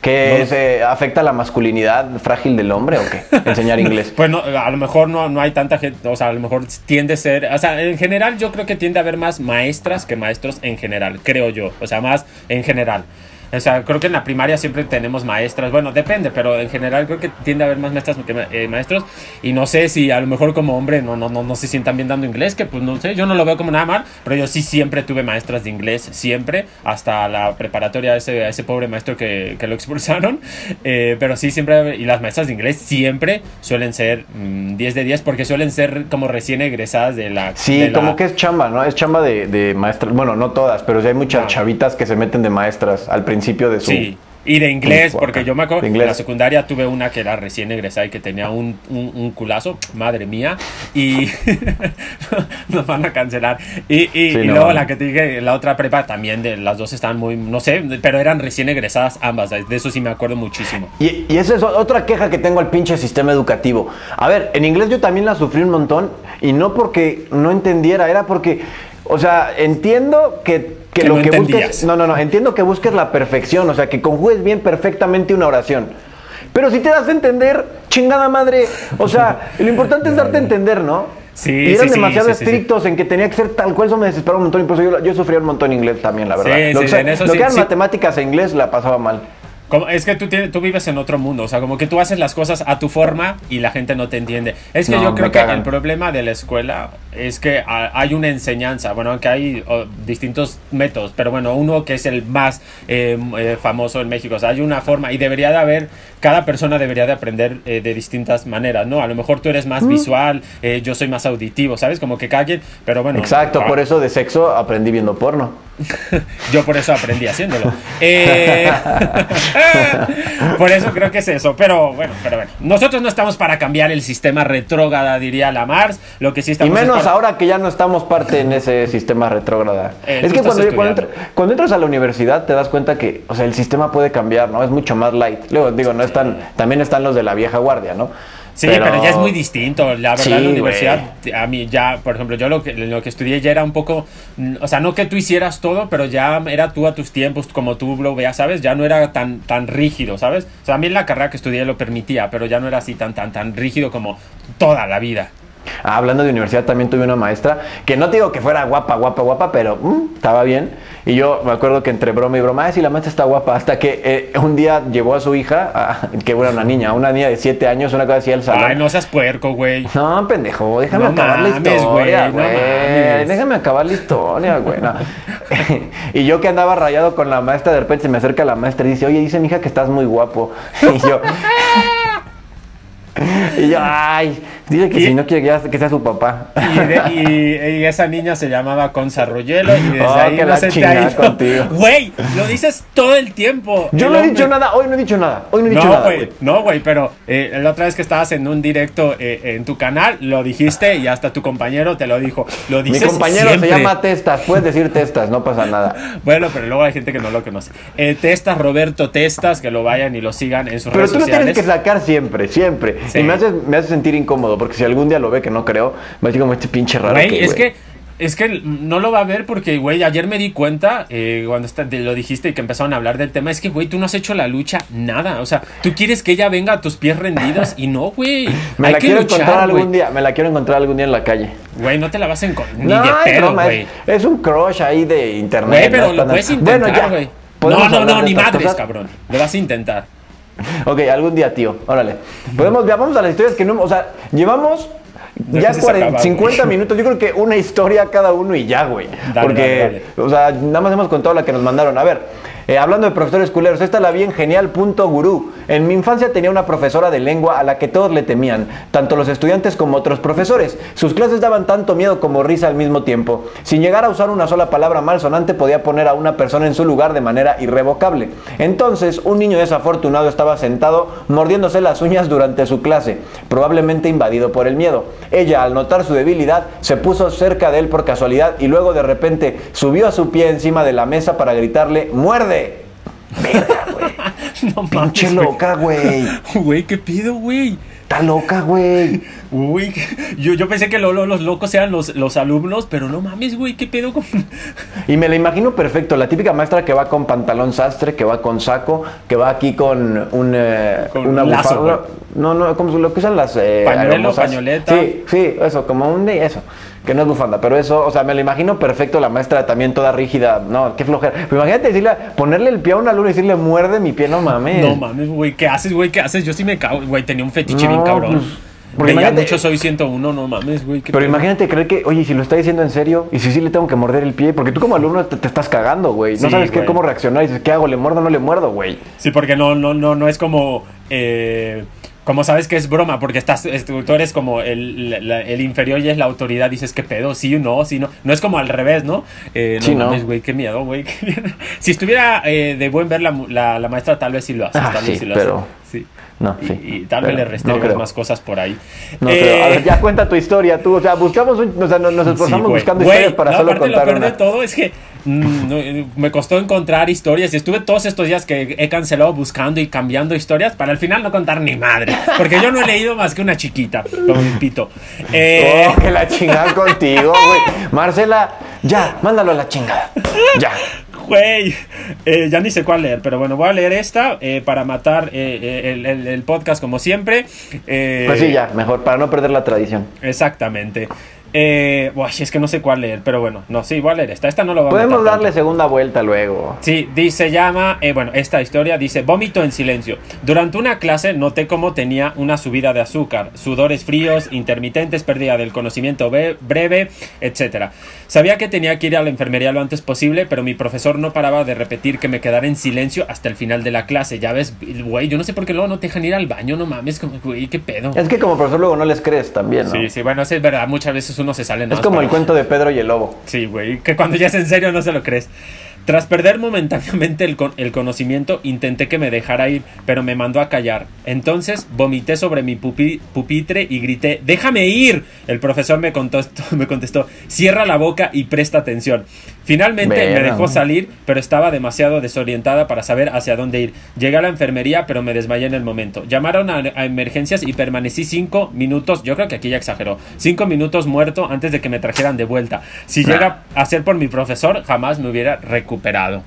¿Que se afecta la masculinidad frágil del hombre o qué? [laughs] Enseñar inglés. pues no, a lo mejor no, no hay tanta gente, o sea, a lo mejor tiende a ser, o sea, en general yo creo que tiende a haber más maestras que maestros en general, creo yo, o sea, más en general. O sea, creo que en la primaria siempre tenemos maestras. Bueno, depende, pero en general creo que tiende a haber más maestras que eh, maestros. Y no sé si a lo mejor como hombre no, no, no, no se sientan bien dando inglés, que pues no sé, yo no lo veo como nada mal, pero yo sí siempre tuve maestras de inglés, siempre, hasta la preparatoria, ese, ese pobre maestro que, que lo expulsaron. [laughs] Eh, pero sí, siempre, y las maestras de inglés siempre suelen ser 10 mm, de 10 porque suelen ser como recién egresadas de la... Sí, como que es chamba, ¿no? Es chamba de, de maestras, bueno, no todas, pero sí hay muchas chavitas que se meten de maestras al principio principio de su... Sí. Y de inglés, porque yo me acuerdo, en la secundaria tuve una que era recién egresada y que tenía un, un, culazo, madre mía, y [laughs] nos van a cancelar. Y, y, luego la que te dije, la otra prepa también, de las dos estaban muy, no sé, pero eran recién egresadas ambas, de eso sí me acuerdo muchísimo. Y, y esa es otra queja que tengo al pinche sistema educativo. A ver, en inglés yo también la sufrí un montón, y no porque no entendiera, era porque, o sea, entiendo que que, lo que busques. No, no, no. Entiendo que busques la perfección, o sea, que conjugues bien perfectamente una oración. Pero si te das a entender, chingada madre. O sea, [laughs] lo importante es darte a entender, ¿no? Sí, y eran demasiado estrictos en que tenía que ser tal cual, eso me desesperaba un montón. Y por eso yo, yo sufría un montón inglés también, la verdad. lo, lo que eran matemáticas e inglés la pasaba mal es que tú, tú vives en otro mundo, o sea, como que tú haces las cosas a tu forma y la gente no te entiende. Es que yo creo que el problema de la escuela es que hay una enseñanza, bueno, aunque hay distintos métodos, pero bueno, uno que es el más eh, eh, famoso en México, o sea, hay una forma y debería de haber, cada persona debería de aprender eh, de distintas maneras, ¿no? A lo mejor tú eres más mm. visual, yo soy más auditivo, ¿sabes? Como que cada quien, pero bueno. Exacto, por eso de sexo aprendí viendo porno. [laughs] Yo por eso aprendí haciéndolo. Eh, [laughs] por eso creo que es eso. Pero bueno, pero bueno. Nosotros no estamos para cambiar el sistema retrógrada, diría la Mars. Lo que sí estamos Y menos ahora que ya no estamos parte en ese sistema retrógrada. Eh, es que cuando, entras a la universidad te das cuenta que, o sea, el sistema puede cambiar, ¿no? Es mucho más light. Luego digo, no están, también están los de la vieja guardia, ¿no? Sí, pero, ya es muy distinto. La verdad, la universidad, a mí ya, por ejemplo, yo lo que, lo que estudié ya era un poco, o sea, no que tú hicieras todo, pero ya era tú a tus tiempos, como tú lo veas, ¿sabes? Ya no era tan, tan rígido, ¿sabes? O sea, a mí la carrera que estudié lo permitía, pero ya no era así tan, tan, tan rígido como toda la vida. Ah, hablando de universidad, también tuve una maestra que no te digo que fuera guapa, guapa, guapa, pero mm, estaba bien. Y yo me acuerdo que entre broma y broma, ay, sí, la maestra está guapa. Hasta que eh, un día llevó a su hija, [laughs] que era una niña, una niña de 7 años, una cosa así al salón. Ay, no seas puerco, güey. No, pendejo, déjame acabar la historia, güey. déjame acabar la historia, güey. [laughs] y yo que andaba rayado con la maestra, de repente se me acerca la maestra y dice, oye, dice mi hija que estás muy guapo. [laughs] Y yo. [laughs] y yo, ay, dice que si no quiere que, sea su papá. Y, esa niña se llamaba Conza Royelo y desde oh, ahí que no se te contigo. [laughs] Güey, lo dices todo el tiempo. Yo no he dicho nada, hoy no he dicho nada, hoy no he dicho no, nada. no, güey, pero eh, la otra vez que estabas en un directo eh, en tu canal, lo dijiste y hasta tu compañero te lo dijo. Lo dices Mi compañero se llama Testas, puedes decir Testas, no pasa nada. [laughs] Bueno, pero luego hay gente que no lo conoce. Eh, testas, Roberto Testas, que lo vayan y lo sigan en sus redes sociales. Pero tú lo tienes que sacar siempre, siempre. Y me haces, me hace sentir incómodo, porque si algún día lo ve, que no creo, me digo como este pinche raro. es que es que no lo va a ver porque, güey, ayer me di cuenta, eh, cuando lo dijiste y que empezaron a hablar del tema, es que, güey, tú no has hecho la lucha nada. O sea, tú quieres que ella venga a tus pies rendidos y no, güey. [laughs] Me la quiero encontrar algún día, me la quiero encontrar algún día en la calle. Güey, no te la vas a encontrar, ni de pedo, güey. Es, un crush ahí de internet. Güey, pero lo puedes intentar, güey. no, no, no, ni madres, cabrón. Lo vas a intentar. [laughs] ok, algún día, tío. Órale. Podemos, vamos a las historias que no. O sea, llevamos ya 50 minutos, yo creo que una historia cada uno y ya, güey. Porque, o sea, nada más hemos contado la que nos mandaron. A ver, eh, hablando de profesores culeros, esta la vi en genial.gurú. En mi infancia tenía una profesora de lengua a la que todos le temían, tanto los estudiantes como otros profesores. Sus clases daban tanto miedo como risa al mismo tiempo. Sin llegar a usar una sola palabra malsonante, podía poner a una persona en su lugar de manera irrevocable. Entonces, un niño desafortunado estaba sentado mordiéndose las uñas durante su clase, probablemente invadido por el miedo. Ella, al notar su debilidad, se puso cerca de él por casualidad y luego de repente subió a su pie encima de la mesa para gritarle, ¡muerde! Verga, güey. [laughs] No Pinche loca, güey. Güey, ¿qué pido, güey? Está loca, güey. Uy, yo, yo pensé que los locos eran los, los alumnos, pero no mames, güey, ¿qué pedo con...? Y me la imagino perfecto, la típica maestra que va con pantalón sastre, que va con saco, que va aquí con un... Eh, una bufanda. No, no, como lo que usan las... Eh, pañoleta. Sí, sí, eso, como un... Eso que no es bufanda, pero eso, o sea, me lo imagino perfecto la maestra también toda rígida, no, qué flojera. Pero imagínate decirle, ponerle el pie a una luna y decirle, muerde mi pie, no mames. No mames, güey, ¿qué haces, güey? ¿Qué haces? Yo sí me cago, güey, tenía un fetiche bien cabrón. Pues, porque ya mucho soy 101, no mames, güey. Pero imagínate creer que, oye, si lo está diciendo en serio, y si sí le tengo que morder el pie, porque tú como alumno te, estás cagando, güey. No sabes qué, cómo reaccionar, y dices, ¿qué hago? ¿Le muerdo o no le muerdo, güey? Sí, porque no, no, no, no es como, eh como sabes que es broma, porque estás, tú eres como el, inferior y es la autoridad, dices que pedo, sí o no, sí no. No es como al revés, ¿no? Eh, no sí, mames, güey, qué miedo, güey. [laughs] si estuviera eh, de buen ver la, la, maestra, tal vez sí lo hace. Ah, tal vez sí, lo pero... Sí. No, sí. Y, tal vez le restemos más cosas por ahí. No eh, A ver, ya cuenta tu historia, tú. O sea, buscamos, o sea, nos [laughs] esforzamos buscando historias para solo contar lo de todo es que me costó encontrar historias y estuve todos estos días que he cancelado buscando y cambiando historias para al final no contar ni madre. Porque yo no he leído más que una chiquita, como un pito. Eh... Oh, que la chingada contigo, güey. Marcela, ya, mándalo a la chingada. Ya. Güey, eh, ya ni sé cuál leer, pero bueno, voy a leer esta eh, para matar eh, el, podcast como siempre. pues sí, ya, mejor, para no perder la tradición. Exactamente. Eh, es que no sé cuál leer, pero bueno, no, sí, voy a leer esta. Esta no lo vamos a Podemos darle segunda vuelta luego. Sí, dice, llama, eh, bueno, esta historia dice, vómito en silencio. Durante una clase noté cómo tenía una subida de azúcar, sudores fríos, intermitentes, pérdida del conocimiento breve, etc. Sabía que tenía que ir a la enfermería lo antes posible, pero mi profesor no paraba de repetir que me quedara en silencio hasta el final de la clase. Ya ves, güey, yo no sé por qué luego no te dejan ir al baño, no mames, güey, qué pedo. Es que como profesor luego no les crees también, ¿no? Sí, sí, bueno, es verdad, muchas veces uno se sale. Es como el cuento de Pedro y el lobo. Sí, güey, que cuando ya es en serio no se lo crees. Tras perder momentáneamente el, el, conocimiento, intenté que me dejara ir, pero me mandó a callar. Entonces vomité sobre mi pupitre y grité, ¡déjame ir! El profesor me contestó, [laughs] me contestó, cierra la boca y presta atención. Finalmente me dejó salir, pero estaba demasiado desorientada para saber hacia dónde ir. Llegué a la enfermería, pero me desmayé en el momento. Llamaron a, emergencias y permanecí cinco minutos, yo creo que aquí ya exageró, cinco minutos muerto antes de que me trajeran de vuelta. Si llega a ser por mi profesor, jamás me hubiera recuperado recuperado.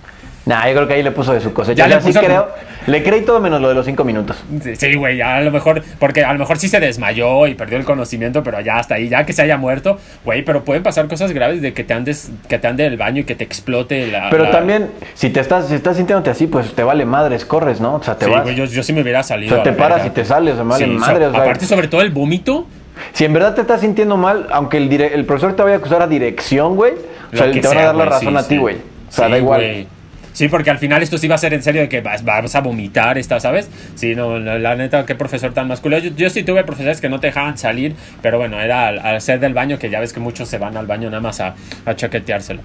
Nah, yo creo que ahí le puso de su cosecha. Ya le, puso creo, le creí todo menos lo de los cinco minutos. Sí, güey, a lo mejor, porque a lo mejor sí se desmayó y perdió el conocimiento, pero ya hasta ahí, ya que se haya muerto, güey, pero pueden pasar cosas graves de que te andes, que te ande el baño y que te explote la. Pero también, si te estás, si estás sintiéndote así, pues te vale madres, corres, ¿no? O sea, te sí, vas. Güey, yo, yo, sí me hubiera salido. O sea, te paras y te sales, o vale madres. aparte, sobre todo el vómito. Si en verdad te estás sintiendo mal, aunque el, el profesor te vaya a acusar a dirección, güey, o sea, te van a dar la razón a ti, güey. O sea, da igual. Sí, porque al final esto sí va a ser en serio de que vas, a vomitar, esta, ¿sabes? Sí, no, la, neta, qué profesor tan masculino. Yo, sí tuve profesores que no te dejaban salir, pero bueno, era al, ser del baño, que ya ves que muchos se van al baño nada más a, a chaqueteárselo.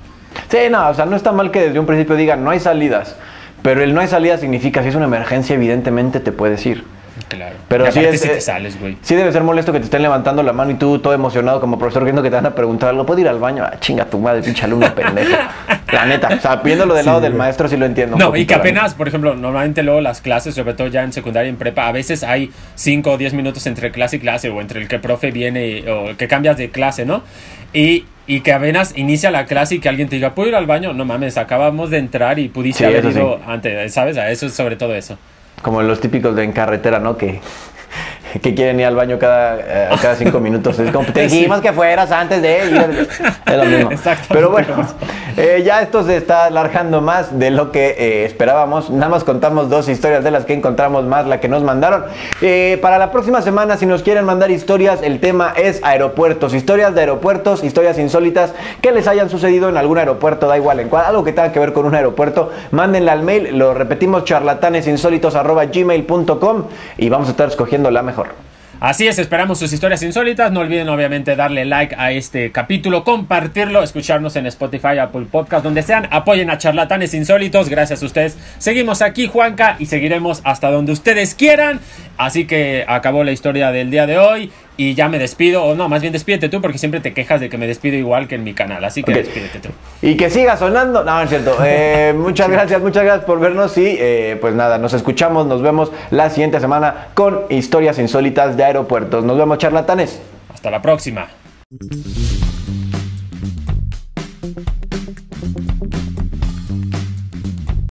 Sí, no, o sea, no está mal que desde un principio digan no hay salidas, pero el no hay salida significa si es una emergencia, evidentemente te puedes ir. Claro. Pero sí, es, te sales, güey. sí debe ser molesto que te estén levantando la mano y tú todo emocionado como profesor viendo que te van a preguntar algo. ¿Puedo ir al baño? Ah, chinga tu madre, pinche alumno pendejo. [laughs] la neta. O sea, viéndolo del lado del maestro sí lo entiendo. No, y que apenas, por ejemplo, normalmente luego las clases, sobre todo ya en secundaria y en prepa, a veces hay 5 o 10 minutos entre clase y clase o entre el que el profe viene o que cambias de clase, ¿no? Y y que apenas inicia la clase y que alguien te diga, ¿puedo ir al baño? No mames, acabamos de entrar y pudiste haber ido antes, ¿sabes? A eso es sobre todo eso. Como los típicos de en carretera, ¿no? Que, que quieren ir al baño cada, eh, cada cinco minutos. Es como, te [laughs] dijimos que fueras antes de ir. Es lo mismo. Pero bueno, Eh, ya esto se está alargando más de lo que eh, esperábamos. Nada más contamos dos historias de las que encontramos más, la que nos mandaron. Eh, para la próxima semana, si nos quieren mandar historias, el tema es aeropuertos. Historias de aeropuertos, historias insólitas que les hayan sucedido en algún aeropuerto, da igual en cuál, algo que tenga que ver con un aeropuerto. Mándenla al mail, lo repetimos, charlatanesinsólitos.gmail.com y vamos a estar escogiendo la mejor. Así es, esperamos sus historias insólitas. No olviden obviamente darle like a este capítulo, compartirlo, escucharnos en Spotify, Apple Podcast, donde sean. Apoyen a charlatanes insólitos. Gracias a ustedes. Seguimos aquí, Juanca, y seguiremos hasta donde ustedes quieran. Así que acabó la historia del día de hoy y ya me despido, o no, más bien despídete tú porque siempre te quejas de que me despido igual que en mi canal, así que despídete tú. Y que siga sonando, no, es cierto. Eh, [laughs] muchas gracias, muchas gracias por vernos y eh, pues nada, nos escuchamos, nos vemos la siguiente semana con historias insólitas de aeropuertos. Nos vemos charlatanes. Hasta la próxima.